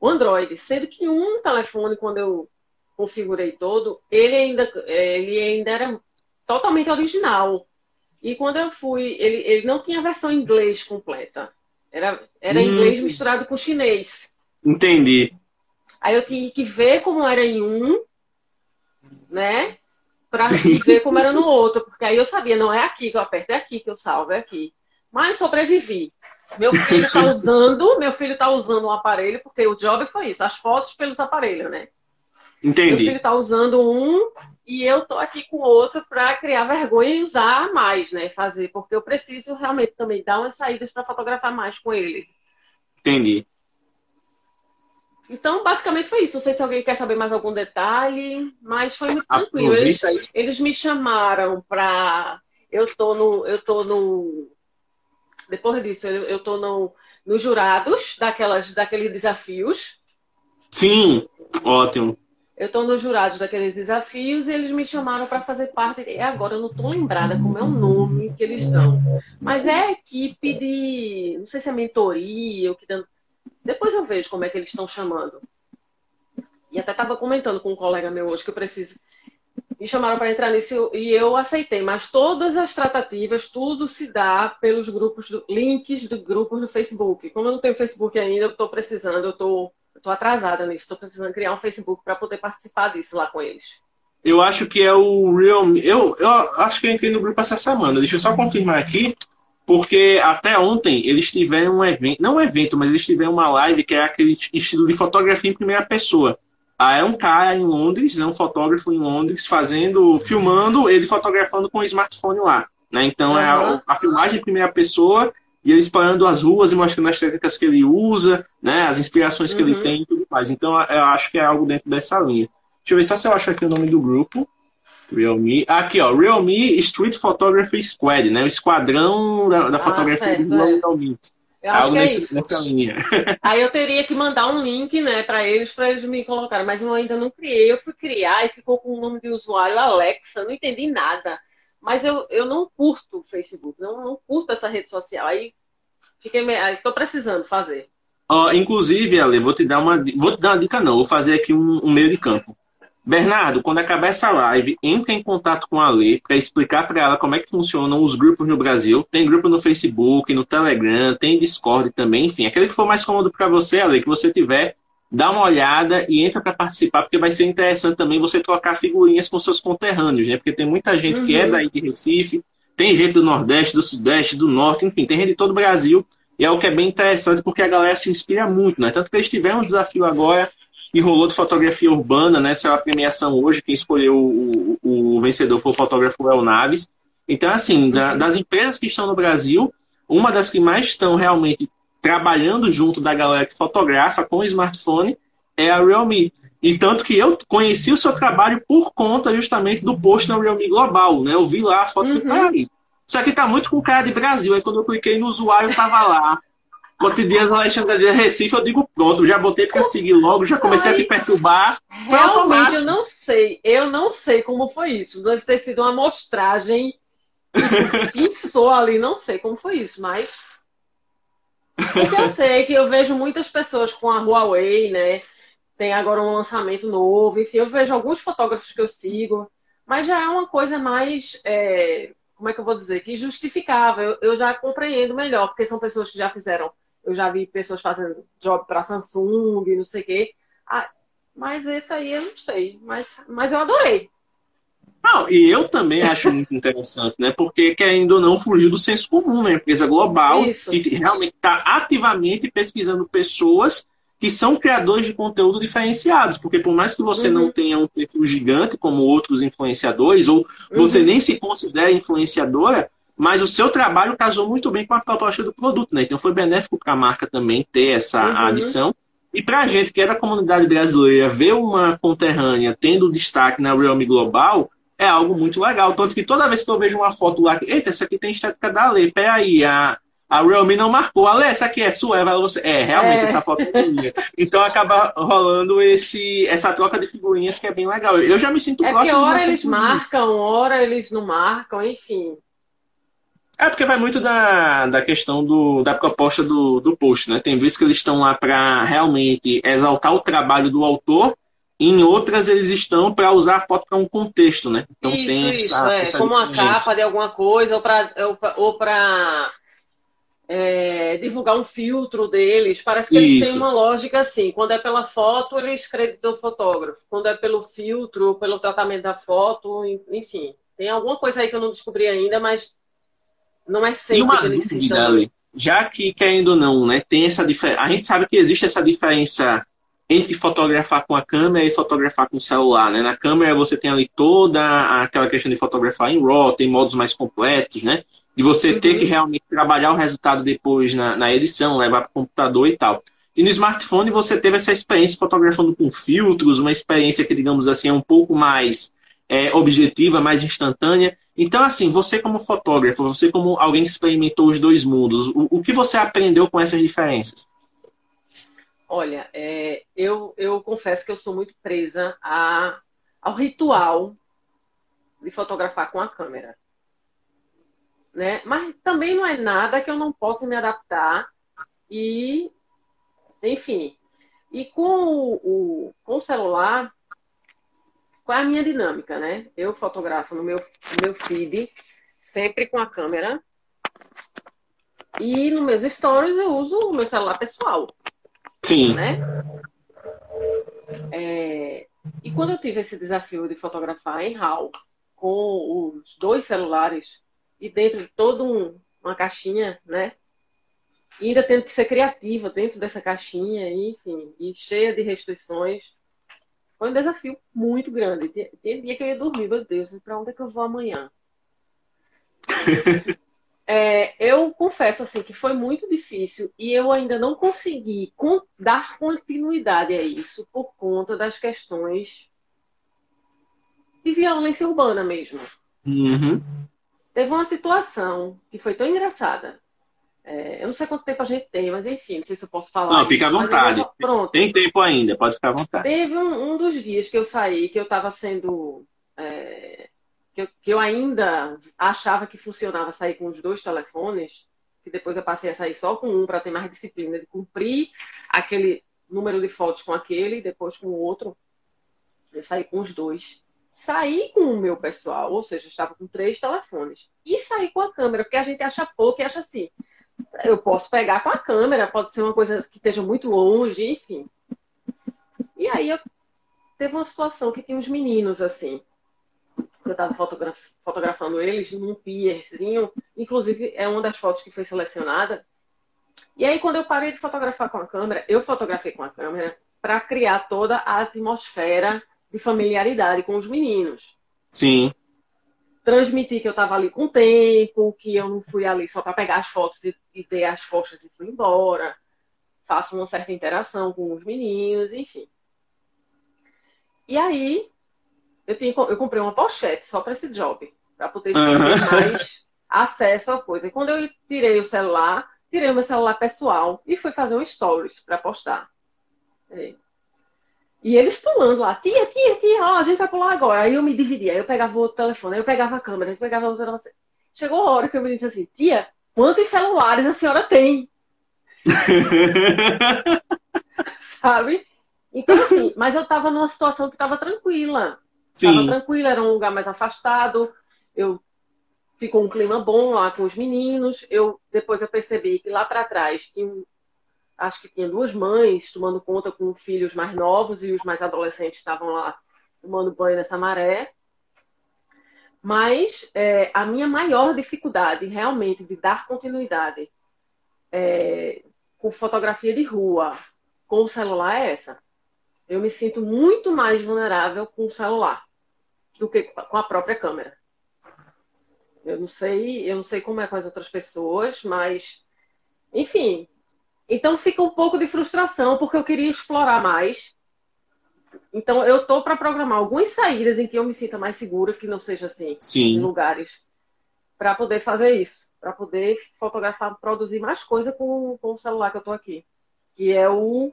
Speaker 2: o Android, sendo que um telefone, quando eu configurei todo, ele ainda, ele ainda era totalmente original. E quando eu fui, ele, ele não tinha versão em inglês completa. Era, era hum. inglês misturado com chinês.
Speaker 1: Entendi.
Speaker 2: Aí eu tinha que ver como era em um, né? Para ver como era no outro. Porque aí eu sabia, não é aqui que eu aperto, é aqui que eu salvo, é aqui. Mas sobrevivi. Meu filho está usando, meu filho está usando um aparelho, porque o job foi isso, as fotos pelos aparelhos, né?
Speaker 1: Entendi. Meu
Speaker 2: filho está usando um e eu tô aqui com outro para criar vergonha e usar mais, né? Fazer, porque eu preciso realmente também dar umas saídas para fotografar mais com ele.
Speaker 1: Entendi.
Speaker 2: Então, basicamente foi isso. Não sei se alguém quer saber mais algum detalhe, mas foi muito tranquilo. Eles, eles me chamaram para. Eu tô no. Eu tô no. Depois disso, eu, eu tô no, nos jurados daquelas, daqueles desafios.
Speaker 1: Sim, ótimo.
Speaker 2: Eu estou nos jurados daqueles desafios e eles me chamaram para fazer parte. E agora eu não estou lembrada como é o nome que eles dão. Mas é a equipe de. Não sei se é mentoria ou que dando. Depois eu vejo como é que eles estão chamando. E até estava comentando com um colega meu hoje que eu preciso. Me chamaram para entrar nisso e eu aceitei, mas todas as tratativas, tudo se dá pelos grupos, do, links do grupos no Facebook. Como eu não tenho Facebook ainda, eu estou precisando, eu estou atrasada nisso, estou precisando criar um Facebook para poder participar disso lá com eles.
Speaker 1: Eu acho que é o Real. Eu, eu acho que eu entrei no grupo essa semana. Deixa eu só confirmar aqui, porque até ontem eles tiveram um evento, não um evento, mas eles tiveram uma live que é aquele estilo de fotografia em primeira pessoa. Ah, é um cara em Londres, é um fotógrafo em Londres, fazendo, filmando, ele fotografando com o smartphone lá. Né? Então é a, a, filmagem em primeira pessoa e ele explorando as ruas e mostrando as técnicas que ele usa, né? as inspirações que uhum. ele tem e tudo mais. Então eu acho que é algo dentro dessa linha. Deixa eu ver só se eu acho aqui o nome do grupo. Realme. Aqui, ó, Realme Street Photography Squad, né? O esquadrão da, da ah, fotografia certo, do é. Realme.
Speaker 2: Eu Algo é nesse, nessa linha. Aí eu teria que mandar um link, né, para eles, para eles me colocarem. Mas eu ainda não criei. Eu fui criar e ficou com o nome de usuário Alexa. Não entendi nada. Mas eu, eu não curto o Facebook. Não, não curto essa rede social. Aí fiquei aí tô precisando fazer.
Speaker 1: Ó, inclusive, Ale, vou te dar uma, vou te dar uma dica não. Vou fazer aqui um, um meio de campo. Bernardo, quando acabar essa live, entre em contato com a Lê para explicar para ela como é que funcionam os grupos no Brasil. Tem grupo no Facebook, no Telegram, tem Discord também, enfim, aquele que for mais cômodo para você, Ale, que você tiver, dá uma olhada e entra para participar, porque vai ser interessante também você trocar figurinhas com seus conterrâneos, né? Porque tem muita gente uhum. que é uhum. daí de Recife, tem gente do Nordeste, do Sudeste, do Norte, enfim, tem gente de todo o Brasil. E é o que é bem interessante, porque a galera se inspira muito, né? Tanto que eles tiveram um desafio agora e rolou de fotografia urbana, né? Essa é a premiação hoje, quem escolheu o, o, o vencedor foi o fotógrafo El Naves. Então, assim, da, das empresas que estão no Brasil, uma das que mais estão realmente trabalhando junto da galera que fotografa com o smartphone é a Realme. E tanto que eu conheci o seu trabalho por conta justamente do post na Realme Global, né? Eu vi lá a foto uhum. do Paris. Isso aqui tá muito com cara de Brasil. Aí quando eu cliquei no usuário, tava lá. Cotidianos Alexandre de Recife, eu digo pronto, já botei para seguir logo, já comecei a te perturbar.
Speaker 2: Foi Realmente, automático. eu não sei, eu não sei como foi isso. Deve ter sido uma amostragem pensou ali, não sei como foi isso, mas eu sei que eu vejo muitas pessoas com a Huawei, né? Tem agora um lançamento novo, enfim, eu vejo alguns fotógrafos que eu sigo, mas já é uma coisa mais, é, como é que eu vou dizer, que justificável. Eu já compreendo melhor, porque são pessoas que já fizeram eu já vi pessoas fazendo job para Samsung, não sei o quê. Ah, mas esse aí eu não sei. Mas, mas eu adorei.
Speaker 1: Não, e eu também acho muito interessante, né? Porque querendo ou não fugiu do senso comum, né? Empresa global Isso. que realmente está ativamente pesquisando pessoas que são criadores de conteúdo diferenciados, porque por mais que você uhum. não tenha um perfil gigante como outros influenciadores, ou uhum. você nem se considere influenciadora, mas o seu trabalho casou muito bem com a proposta do produto, né? Então foi benéfico para a marca também ter essa uhum. adição. E para a gente, que é da comunidade brasileira, ver uma conterrânea tendo destaque na Realme Global é algo muito legal. Tanto que toda vez que eu vejo uma foto lá, eita, essa aqui tem estética da Ale, peraí, a, a Realme não marcou. Ale, essa aqui é sua? Ela, você... É, realmente, é. essa foto é minha. Então acaba rolando esse, essa troca de figurinhas que é bem legal. Eu já me sinto
Speaker 2: é
Speaker 1: próximo.
Speaker 2: Que hora eles marcam, hora eles não marcam, enfim.
Speaker 1: É porque vai muito da, da questão do, da proposta do, do post, né? Tem vezes que eles estão lá para realmente exaltar o trabalho do autor, e em outras eles estão para usar a foto para um contexto, né?
Speaker 2: Então isso, tem isso, essa, é. essa como a capa de alguma coisa, ou para ou para é, divulgar um filtro deles. Parece que eles têm uma lógica assim. Quando é pela foto, eles creditam o fotógrafo. Quando é pelo filtro, pelo tratamento da foto, enfim. Tem alguma coisa aí que eu não descobri ainda, mas não é sempre. E
Speaker 1: uma dúvida, Ali, já que, querendo ou não, né, tem essa diferença. A gente sabe que existe essa diferença entre fotografar com a câmera e fotografar com o celular. Né? Na câmera você tem ali toda aquela questão de fotografar em RAW, tem modos mais completos, né? De você uhum. ter que realmente trabalhar o resultado depois na, na edição, levar para o computador e tal. E no smartphone você teve essa experiência fotografando com filtros, uma experiência que, digamos assim, é um pouco mais é, objetiva, mais instantânea. Então, assim, você como fotógrafo, você como alguém que experimentou os dois mundos, o, o que você aprendeu com essas diferenças?
Speaker 2: Olha, é, eu, eu confesso que eu sou muito presa a, ao ritual de fotografar com a câmera. Né? Mas também não é nada que eu não possa me adaptar e, enfim. E com o, o, com o celular, qual é a minha dinâmica, né? Eu fotografo no meu, no meu feed, sempre com a câmera. E nos meus stories eu uso o meu celular pessoal.
Speaker 1: Sim.
Speaker 2: Né? É, e quando eu tive esse desafio de fotografar em RAW com os dois celulares e dentro de toda um, uma caixinha, né? E ainda tendo que ser criativa dentro dessa caixinha, enfim, e cheia de restrições. Foi um desafio muito grande. Tem dia que eu ia dormir, meu Deus, para onde é que eu vou amanhã? É, eu confesso assim que foi muito difícil e eu ainda não consegui dar continuidade a isso por conta das questões de violência urbana mesmo.
Speaker 1: Uhum.
Speaker 2: Teve uma situação que foi tão engraçada. É, eu não sei quanto tempo a gente tem, mas enfim, não sei se eu posso falar.
Speaker 1: Não, fica à vontade. Pronto. Tem tempo ainda, pode ficar à vontade.
Speaker 2: Teve um, um dos dias que eu saí, que eu estava sendo é, que eu, que eu ainda achava que funcionava sair com os dois telefones, que depois eu passei a sair só com um para ter mais disciplina de cumprir aquele número de fotos com aquele, depois com o outro. Eu saí com os dois. Saí com o meu pessoal, ou seja, estava com três telefones. E saí com a câmera, porque a gente acha pouco e acha assim. Eu posso pegar com a câmera, pode ser uma coisa que esteja muito longe, enfim. E aí eu teve uma situação que tinha uns meninos assim eu estava fotograf fotografando eles num pierzinho, inclusive é uma das fotos que foi selecionada. E aí, quando eu parei de fotografar com a câmera, eu fotografei com a câmera para criar toda a atmosfera de familiaridade com os meninos.
Speaker 1: Sim.
Speaker 2: Transmitir que eu estava ali com tempo, que eu não fui ali só para pegar as fotos e, e dei as costas e fui embora. Faço uma certa interação com os meninos, enfim. E aí, eu, tinha, eu comprei uma pochete só para esse job, para poder ter mais acesso à coisa. E quando eu tirei o celular, tirei o meu celular pessoal e fui fazer um stories para postar. E eles pulando lá, tia, tia, tia, ó, a gente vai pular agora. Aí eu me dividia, aí eu pegava o outro telefone, aí eu pegava a câmera, eu pegava o outro telefone. Chegou a hora que eu me disse assim, tia, quantos celulares a senhora tem? Sabe? Então, assim, mas eu tava numa situação que tava tranquila. Estava tranquila, era um lugar mais afastado. Eu ficou um clima bom lá com os meninos. Eu depois eu percebi que lá para trás tinha, acho que tinha duas mães tomando conta com filhos mais novos e os mais adolescentes estavam lá tomando banho nessa maré. Mas é, a minha maior dificuldade realmente de dar continuidade é, com fotografia de rua, com o celular é essa eu me sinto muito mais vulnerável com o celular do que com a própria câmera. Eu não sei, eu não sei como é com as outras pessoas, mas enfim. Então fica um pouco de frustração porque eu queria explorar mais. Então eu tô para programar algumas saídas em que eu me sinta mais segura, que não seja assim,
Speaker 1: Sim.
Speaker 2: em lugares para poder fazer isso, para poder fotografar, produzir mais coisa com, com o celular que eu tô aqui, que é o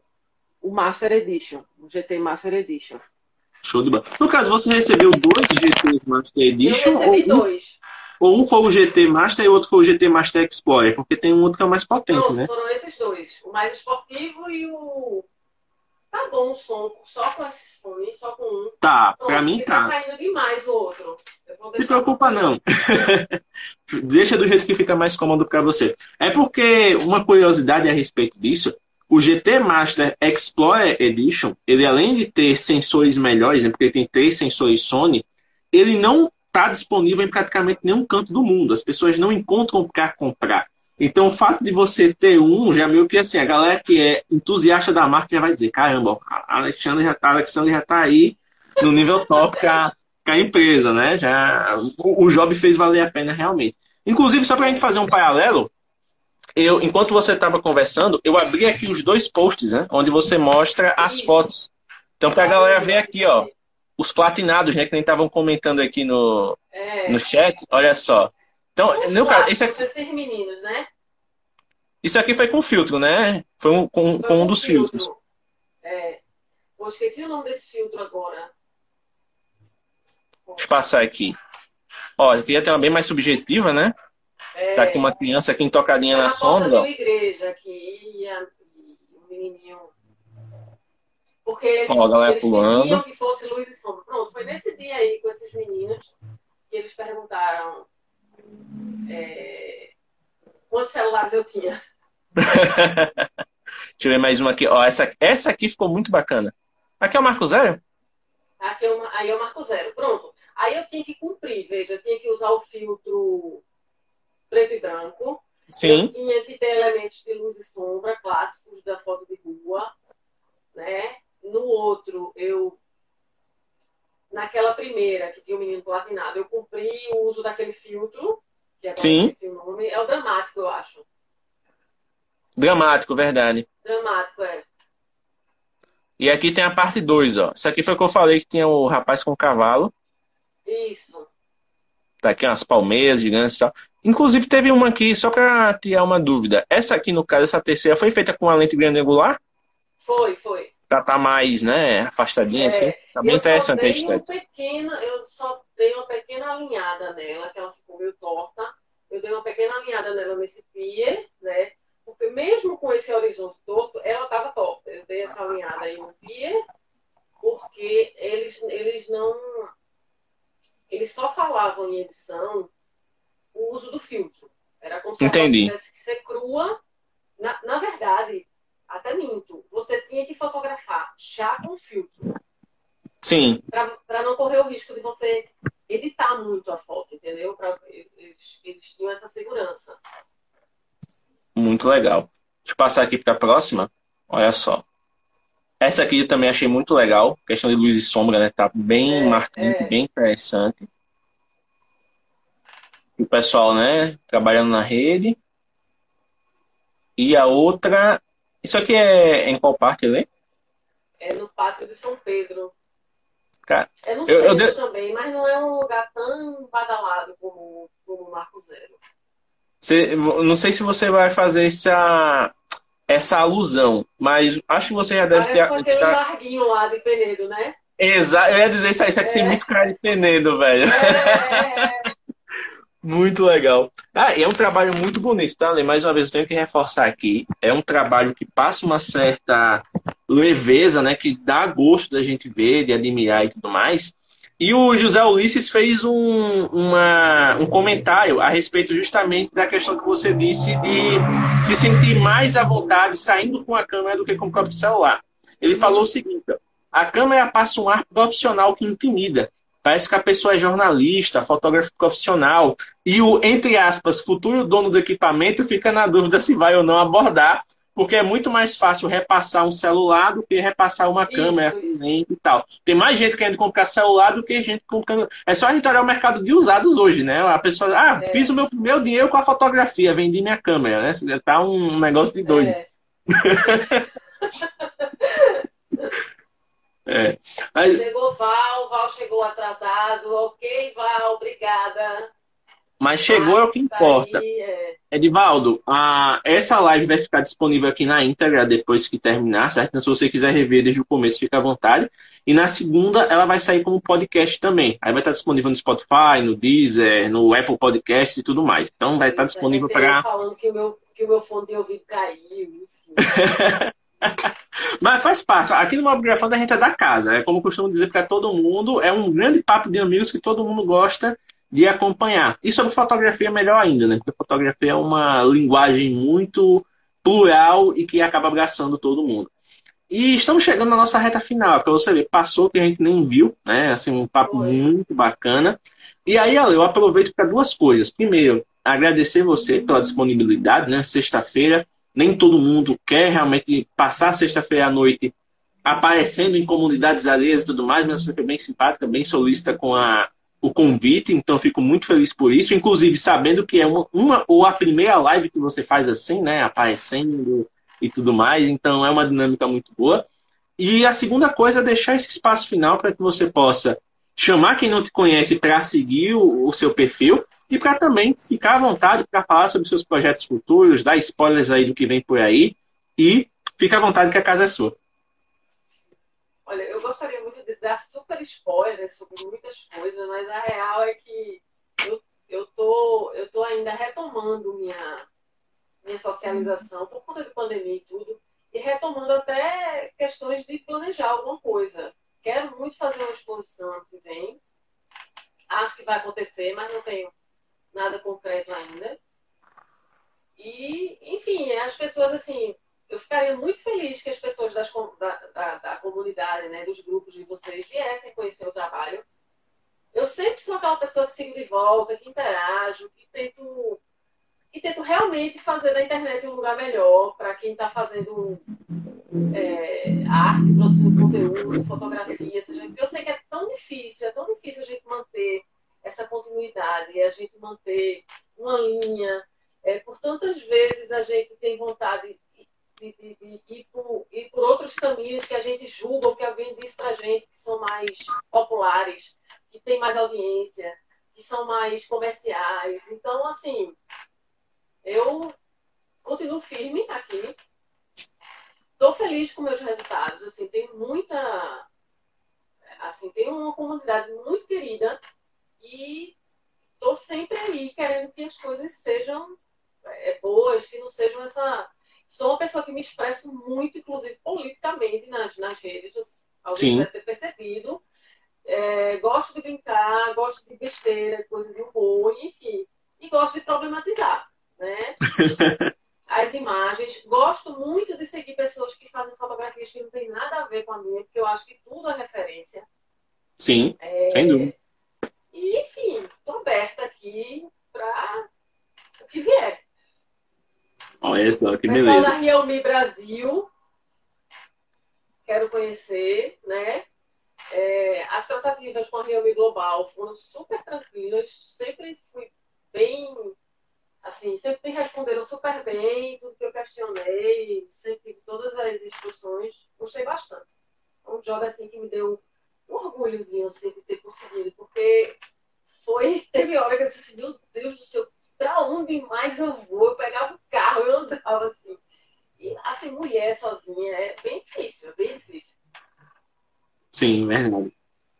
Speaker 2: o Master Edition, o GT Master Edition.
Speaker 1: Show de bola. No caso, você recebeu dois GTs Master Edition?
Speaker 2: Eu recebi
Speaker 1: ou
Speaker 2: dois.
Speaker 1: Ou um foi o GT Master e o outro foi o GT Master Explorer? Porque tem um outro que é mais potente,
Speaker 2: Não,
Speaker 1: né?
Speaker 2: foram esses dois. O mais esportivo e o... Tá bom o som, só com esses fones, só com um.
Speaker 1: Tá, Pronto, pra mim tá.
Speaker 2: Tá caindo demais o outro.
Speaker 1: Se preocupa não. Deixa do jeito que fica mais cômodo para você. É porque uma curiosidade a respeito disso o GT Master Explorer Edition, ele além de ter sensores melhores, né, porque ele tem três sensores Sony, ele não está disponível em praticamente nenhum canto do mundo. As pessoas não encontram para comprar. Então, o fato de você ter um, já meio que assim, a galera que é entusiasta da marca já vai dizer: caramba, a Alexandre já está já tá aí no nível top com a, empresa, né? Já, o, o job fez valer a pena realmente. Inclusive, só para a gente fazer um paralelo, eu, enquanto você estava conversando, eu abri aqui os dois posts, né? Onde você mostra as fotos. Então, para a galera ver aqui, ó. Os platinados, né? Que nem estavam comentando aqui no, é. no chat. Olha só. Então, no caso, esse aqui,
Speaker 2: esses meninos, né?
Speaker 1: Isso aqui foi com filtro, né? Foi um, com, foi com um dos filtro. filtros.
Speaker 2: É. Eu esqueci o nome desse filtro agora.
Speaker 1: Deixa eu passar aqui. Ó, eu queria ter uma bem mais subjetiva, né? É, tá aqui uma criança aqui tocadinha na sombra.
Speaker 2: Igreja menininho. Porque eles,
Speaker 1: ó, a galera
Speaker 2: eles
Speaker 1: pulando.
Speaker 2: que fosse luz e sombra. Pronto, foi nesse dia aí com esses meninos que eles perguntaram é, quantos celulares eu tinha.
Speaker 1: Deixa eu ver mais uma aqui. Ó, essa, essa aqui ficou muito bacana. Aqui é o Marco Zero?
Speaker 2: Aqui é o, aí é o Marco Zero. Pronto. Aí eu tinha que cumprir, veja, eu tinha que usar o filtro preto e branco.
Speaker 1: Sim.
Speaker 2: Eu tinha que ter elementos de luz e sombra clássicos da foto de rua, né? No outro, eu naquela primeira que tinha o menino platinado, eu cumpri o uso daquele filtro, que é
Speaker 1: Sim.
Speaker 2: o nome, é o dramático, eu acho.
Speaker 1: Dramático, verdade.
Speaker 2: Dramático, é.
Speaker 1: E aqui tem a parte 2, ó. Isso aqui foi o que eu falei que tinha o rapaz com o cavalo.
Speaker 2: Isso.
Speaker 1: Tá aqui umas palmeiras gigantes e tal. Inclusive teve uma aqui, só para tirar uma dúvida. Essa aqui, no caso, essa terceira, foi feita com a lente grande angular?
Speaker 2: Foi, foi.
Speaker 1: Pra tá mais, né, afastadinha, é, assim. Tá bem interessante a
Speaker 2: estética. Um eu só dei uma pequena alinhada nela, que ela ficou meio torta. Eu dei uma pequena alinhada nela nesse pier, né? Porque mesmo com esse horizonte torto, ela estava torta. Eu dei essa alinhada aí no pier, porque eles, eles não eles só falavam em edição o uso do filtro. Era como se
Speaker 1: Entendi.
Speaker 2: tivesse que ser crua. Na, na verdade, até minto, você tinha que fotografar já com filtro.
Speaker 1: Sim.
Speaker 2: Para não correr o risco de você editar muito a foto, entendeu? Pra, eles, eles tinham essa segurança.
Speaker 1: Muito legal. Deixa eu passar aqui para a próxima. Olha só. Essa aqui eu também achei muito legal. Questão de luz e sombra, né? Tá bem é, marcante, é. bem interessante. O pessoal, né? Trabalhando na rede. E a outra. Isso aqui é em qual parte, Lê?
Speaker 2: É no Pátio de São Pedro.
Speaker 1: Cara,
Speaker 2: é no eu, eu também, mas não é um lugar tão badalado como, como o Marco Zero.
Speaker 1: Você, não sei se você vai fazer essa essa alusão, mas acho que você já deve ter.
Speaker 2: Parece aquele larguinho lá de Penedo, né?
Speaker 1: Exato, eu ia dizer isso aí, isso aqui é. tem muito cara de Penedo, velho. É, é. muito legal. Ah, é um trabalho muito bonito, tá? Mais uma vez, eu tenho que reforçar aqui. É um trabalho que passa uma certa leveza, né? Que dá gosto da gente ver, de admirar e tudo mais. E o José Ulisses fez um, uma, um comentário a respeito justamente da questão que você disse de se sentir mais à vontade saindo com a câmera do que com o próprio celular. Ele falou o seguinte: a câmera passa um ar profissional que intimida. Parece que a pessoa é jornalista, fotógrafo profissional, e o, entre aspas, futuro dono do equipamento fica na dúvida se vai ou não abordar, porque é muito mais fácil repassar um celular do que repassar uma câmera e tal. Tem mais gente querendo comprar celular do que gente comprando. É só a gente olhar o mercado de usados hoje, né? A pessoa, ah, é. fiz o meu, meu dinheiro com a fotografia, vendi minha câmera, né? Tá um negócio de doido. É.
Speaker 2: é. Chegou Val, Val chegou atrasado. Ok, Val, obrigada.
Speaker 1: Mas chegou é o que importa. Aí, é. Edivaldo, a, essa live vai ficar disponível aqui na íntegra depois que terminar, certo? Então, se você quiser rever desde o começo, fica à vontade. E na segunda, ela vai sair como podcast também. Aí vai estar disponível no Spotify, no Deezer, no Apple Podcasts e tudo mais. Então, vai estar disponível para.
Speaker 2: falando que o, meu, que o meu fone de ouvido caiu.
Speaker 1: Mas faz parte. Aqui no Mobgrafando a gente é da casa. É como costumo dizer para todo mundo. É um grande papo de amigos que todo mundo gosta de acompanhar. E sobre fotografia, melhor ainda, né? Porque fotografia é uma linguagem muito plural e que acaba abraçando todo mundo. E estamos chegando na nossa reta final, para você ver, passou que a gente nem viu, né? Assim, um papo muito bacana. E aí, eu aproveito para duas coisas. Primeiro, agradecer você pela disponibilidade, né? Sexta-feira, nem todo mundo quer realmente passar sexta-feira à noite aparecendo em comunidades alheias e tudo mais, mas você foi bem simpática, bem solícita com a, o convite, então fico muito feliz por isso, inclusive sabendo que é uma, uma ou a primeira live que você faz assim, né, aparecendo e tudo mais, então é uma dinâmica muito boa. E a segunda coisa é deixar esse espaço final para que você possa chamar quem não te conhece para seguir o, o, seu perfil e para também ficar à vontade para falar sobre seus projetos futuros, dar spoilers aí do que vem por aí e fica à vontade que a casa é sua.
Speaker 2: Olha, eu gostaria muito de dar super spoilers sobre muitas coisas, mas a real é que eu, eu, tô, eu tô ainda retomando minha, minha socialização por conta de pandemia e tudo, e retomando até questões de planejar alguma coisa. Quero muito fazer uma exposição ano que vem. Acho que vai acontecer, mas não tenho nada concreto ainda. E, enfim, as pessoas, assim, eu ficaria muito feliz que as pessoas das, da, da, da, comunidade, né, dos grupos de vocês, viessem conhecer o trabalho. Eu sempre sou aquela pessoa que sigo de volta, que interajo, que tento, que tento realmente fazer da internet um lugar melhor para quem está fazendo é, arte, produzindo conteúdo, fotografia, seja, eu sei que é tão difícil, é tão difícil a gente manter essa continuidade, a gente manter uma linha. É, por tantas vezes a gente tem vontade de, de, de, ir, por, ir, por, outros caminhos que a gente julga, que alguém diz pra gente que são mais populares, que tem mais audiência, que são mais comerciais. Então, assim, eu continuo firme aqui, Estou feliz com meus resultados. Assim, tem muita. Assim, tem uma comunidade muito querida e estou sempre aí querendo que as coisas sejam é, boas, que não sejam essa. Sou uma pessoa que me expresso muito, inclusive politicamente, nas, nas redes. Alguém deve ter percebido. É, gosto de brincar, gosto de besteira, coisa de humor, enfim. E gosto de problematizar, né? as imagens. Gosto muito de seguir pessoas que fazem fotografias que não tem nada a ver com a minha, porque eu acho que tudo é referência.
Speaker 1: Sim, é... sem dúvida.
Speaker 2: E, enfim, estou aberta aqui para o que vier.
Speaker 1: Olha só, que
Speaker 2: Pessoal
Speaker 1: beleza.
Speaker 2: da Realme Brasil, quero conhecer, né? É, as tratativas com a Realme Global foram super tranquilas, sempre fui bem assim, sempre me responderam super bem, tudo que eu questionei, sempre todas as instruções, gostei bastante. É um job assim que me deu um orgulhozinho assim, de ter conseguido, porque foi, teve hora que eu disse assim, meu Deus do céu, pra onde mais eu vou? Eu pegava o carro, eu andava assim. E assim, mulher sozinha é bem difícil, é bem difícil.
Speaker 1: Sim, verdade.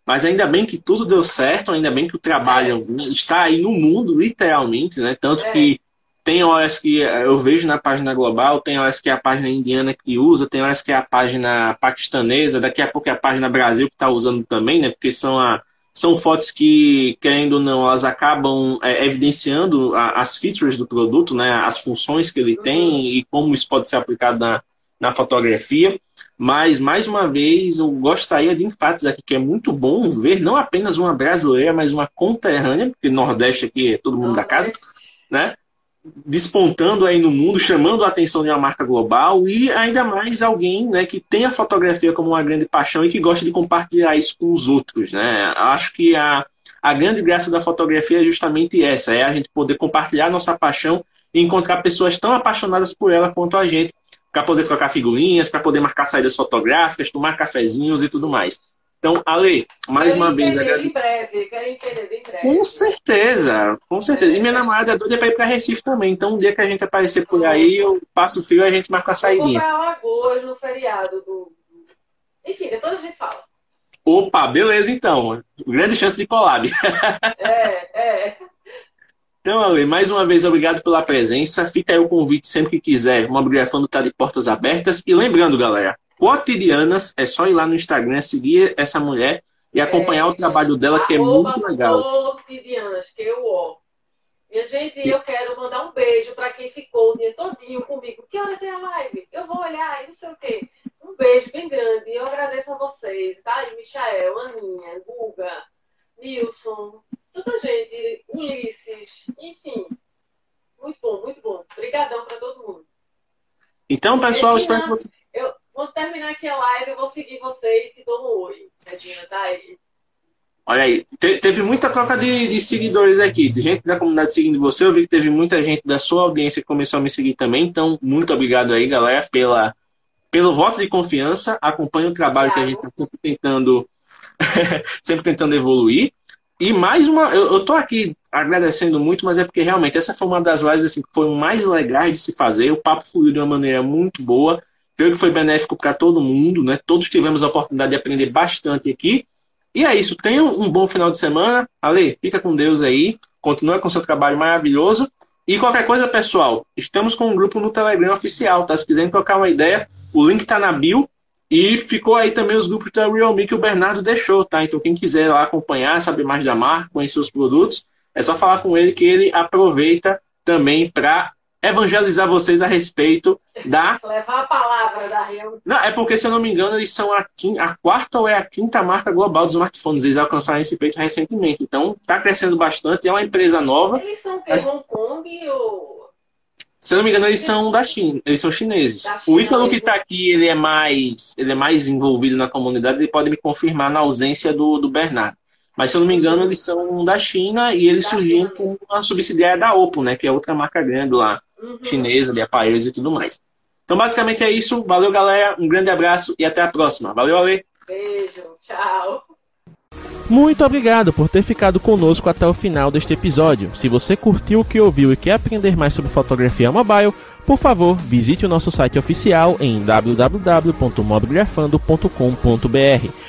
Speaker 1: Mas ainda bem que tudo deu certo, ainda bem que o trabalho é. está aí no mundo, literalmente, né? Tanto é. que tem horas que eu vejo na página global, tem horas que é a página indiana que usa, tem horas que é a página paquistanesa, daqui a pouco é a página Brasil que está usando também, né? Porque são, a, são fotos que, querendo ou não, elas acabam é, evidenciando a, as features do produto, né? As funções que ele tem uhum. e como isso pode ser aplicado na, na fotografia. Mas, mais uma vez, eu gostaria de enfatizar aqui que é muito bom ver não apenas uma brasileira, mas uma conterrânea, porque Nordeste aqui é todo mundo da casa, né? Despontando aí no mundo, chamando a atenção de uma marca global e ainda mais alguém né, que tem a fotografia como uma grande paixão e que gosta de compartilhar isso com os outros. Né? Acho que a, a grande graça da fotografia é justamente essa: é a gente poder compartilhar nossa paixão e encontrar pessoas tão apaixonadas por ela quanto a gente para poder trocar figurinhas, para poder marcar saídas fotográficas, tomar cafezinhos e tudo mais. Então, Ale, mais
Speaker 2: quero
Speaker 1: uma vez.
Speaker 2: Em breve, quero entender em breve.
Speaker 1: Com certeza, com certeza. E minha namorada é doida para ir para Recife também. Então, um dia que a gente aparecer por aí, eu passo o fio e a gente marca a saída.
Speaker 2: Vou Alagoas no feriado do. Enfim, depois a gente fala.
Speaker 1: Opa, beleza então. Grande chance de collab.
Speaker 2: É, é.
Speaker 1: Então, Ale, mais uma vez, obrigado pela presença. Fica aí o convite sempre que quiser. O Mobigrafando está de portas abertas. E lembrando, galera, cotidianas, é só ir lá no Instagram, seguir essa mulher e acompanhar é, o trabalho dela, que é muito legal.
Speaker 2: Cotidianas, que eu ó. Minha gente, eu quero mandar um beijo para quem ficou o dia todinho comigo. Que horas é a live? Eu vou olhar e não sei o quê. Um beijo bem grande. Eu agradeço a vocês, tá? Michael, Aninha, Guga, Nilson, tanta gente, Ulisses, enfim. Muito bom, muito bom. Obrigadão para todo mundo.
Speaker 1: Então, pessoal, Regina, espero que você.
Speaker 2: Eu vou terminar aqui a live, eu vou seguir você e te dou um oi. Regina, tá aí.
Speaker 1: Olha aí, Te teve muita troca de, de, seguidores aqui, de gente da comunidade seguindo você. Eu vi que teve muita gente da sua audiência que começou a me seguir também. Então, muito obrigado aí, galera, pela, pelo voto de confiança, acompanhe o trabalho que a gente está sempre tentando, sempre tentando evoluir. E mais uma, eu, eu tô aqui agradecendo muito, mas é porque realmente essa foi uma das lives assim, que foi mais legais de se fazer. O papo fluiu de uma maneira muito boa. Creio que foi benéfico para todo mundo, né? Todos tivemos a oportunidade de aprender bastante aqui. E é isso. Tenham um bom final de semana. Ale, fica com Deus aí. Continua com seu trabalho maravilhoso. E qualquer coisa, pessoal, estamos com um grupo no Telegram oficial, tá? Se quiserem trocar uma ideia, o link tá na bio. E ficou aí também os grupos da Realme que o Bernardo deixou, tá? Então quem quiser lá acompanhar, saber mais da marca, conhecer os produtos, é só falar com ele que ele aproveita também para evangelizar vocês a respeito da.
Speaker 2: Levar a palavra da Realme.
Speaker 1: Não, é porque, se eu não me engano, eles são a, quinta, a quarta ou é a quinta marca global dos smartphones. Eles alcançaram esse peito recentemente. Então, está crescendo bastante. É uma empresa nova.
Speaker 2: Eles são de. Hong Kong ou
Speaker 1: se eu não me engano, eles são da China, eles são chineses. China, o Ítalo que está aqui, ele é mais, ele é mais envolvido na comunidade, ele pode me confirmar na ausência do, do Bernardo. Mas se eu não me engano, eles são da China e eles surgiram com uma subsidiária da Oppo, né, que é outra marca grande lá, uhum. chinesa de aparelhos e tudo mais. Então, basicamente é isso. Valeu, galera. Um grande abraço e até a próxima. Valeu, Ale.
Speaker 2: Beijo. Tchau.
Speaker 3: Muito obrigado por ter ficado conosco até o final deste episódio. Se você curtiu o que ouviu e quer aprender mais sobre fotografia mobile, por favor, visite o nosso site oficial em www.mobgrafando.com.br.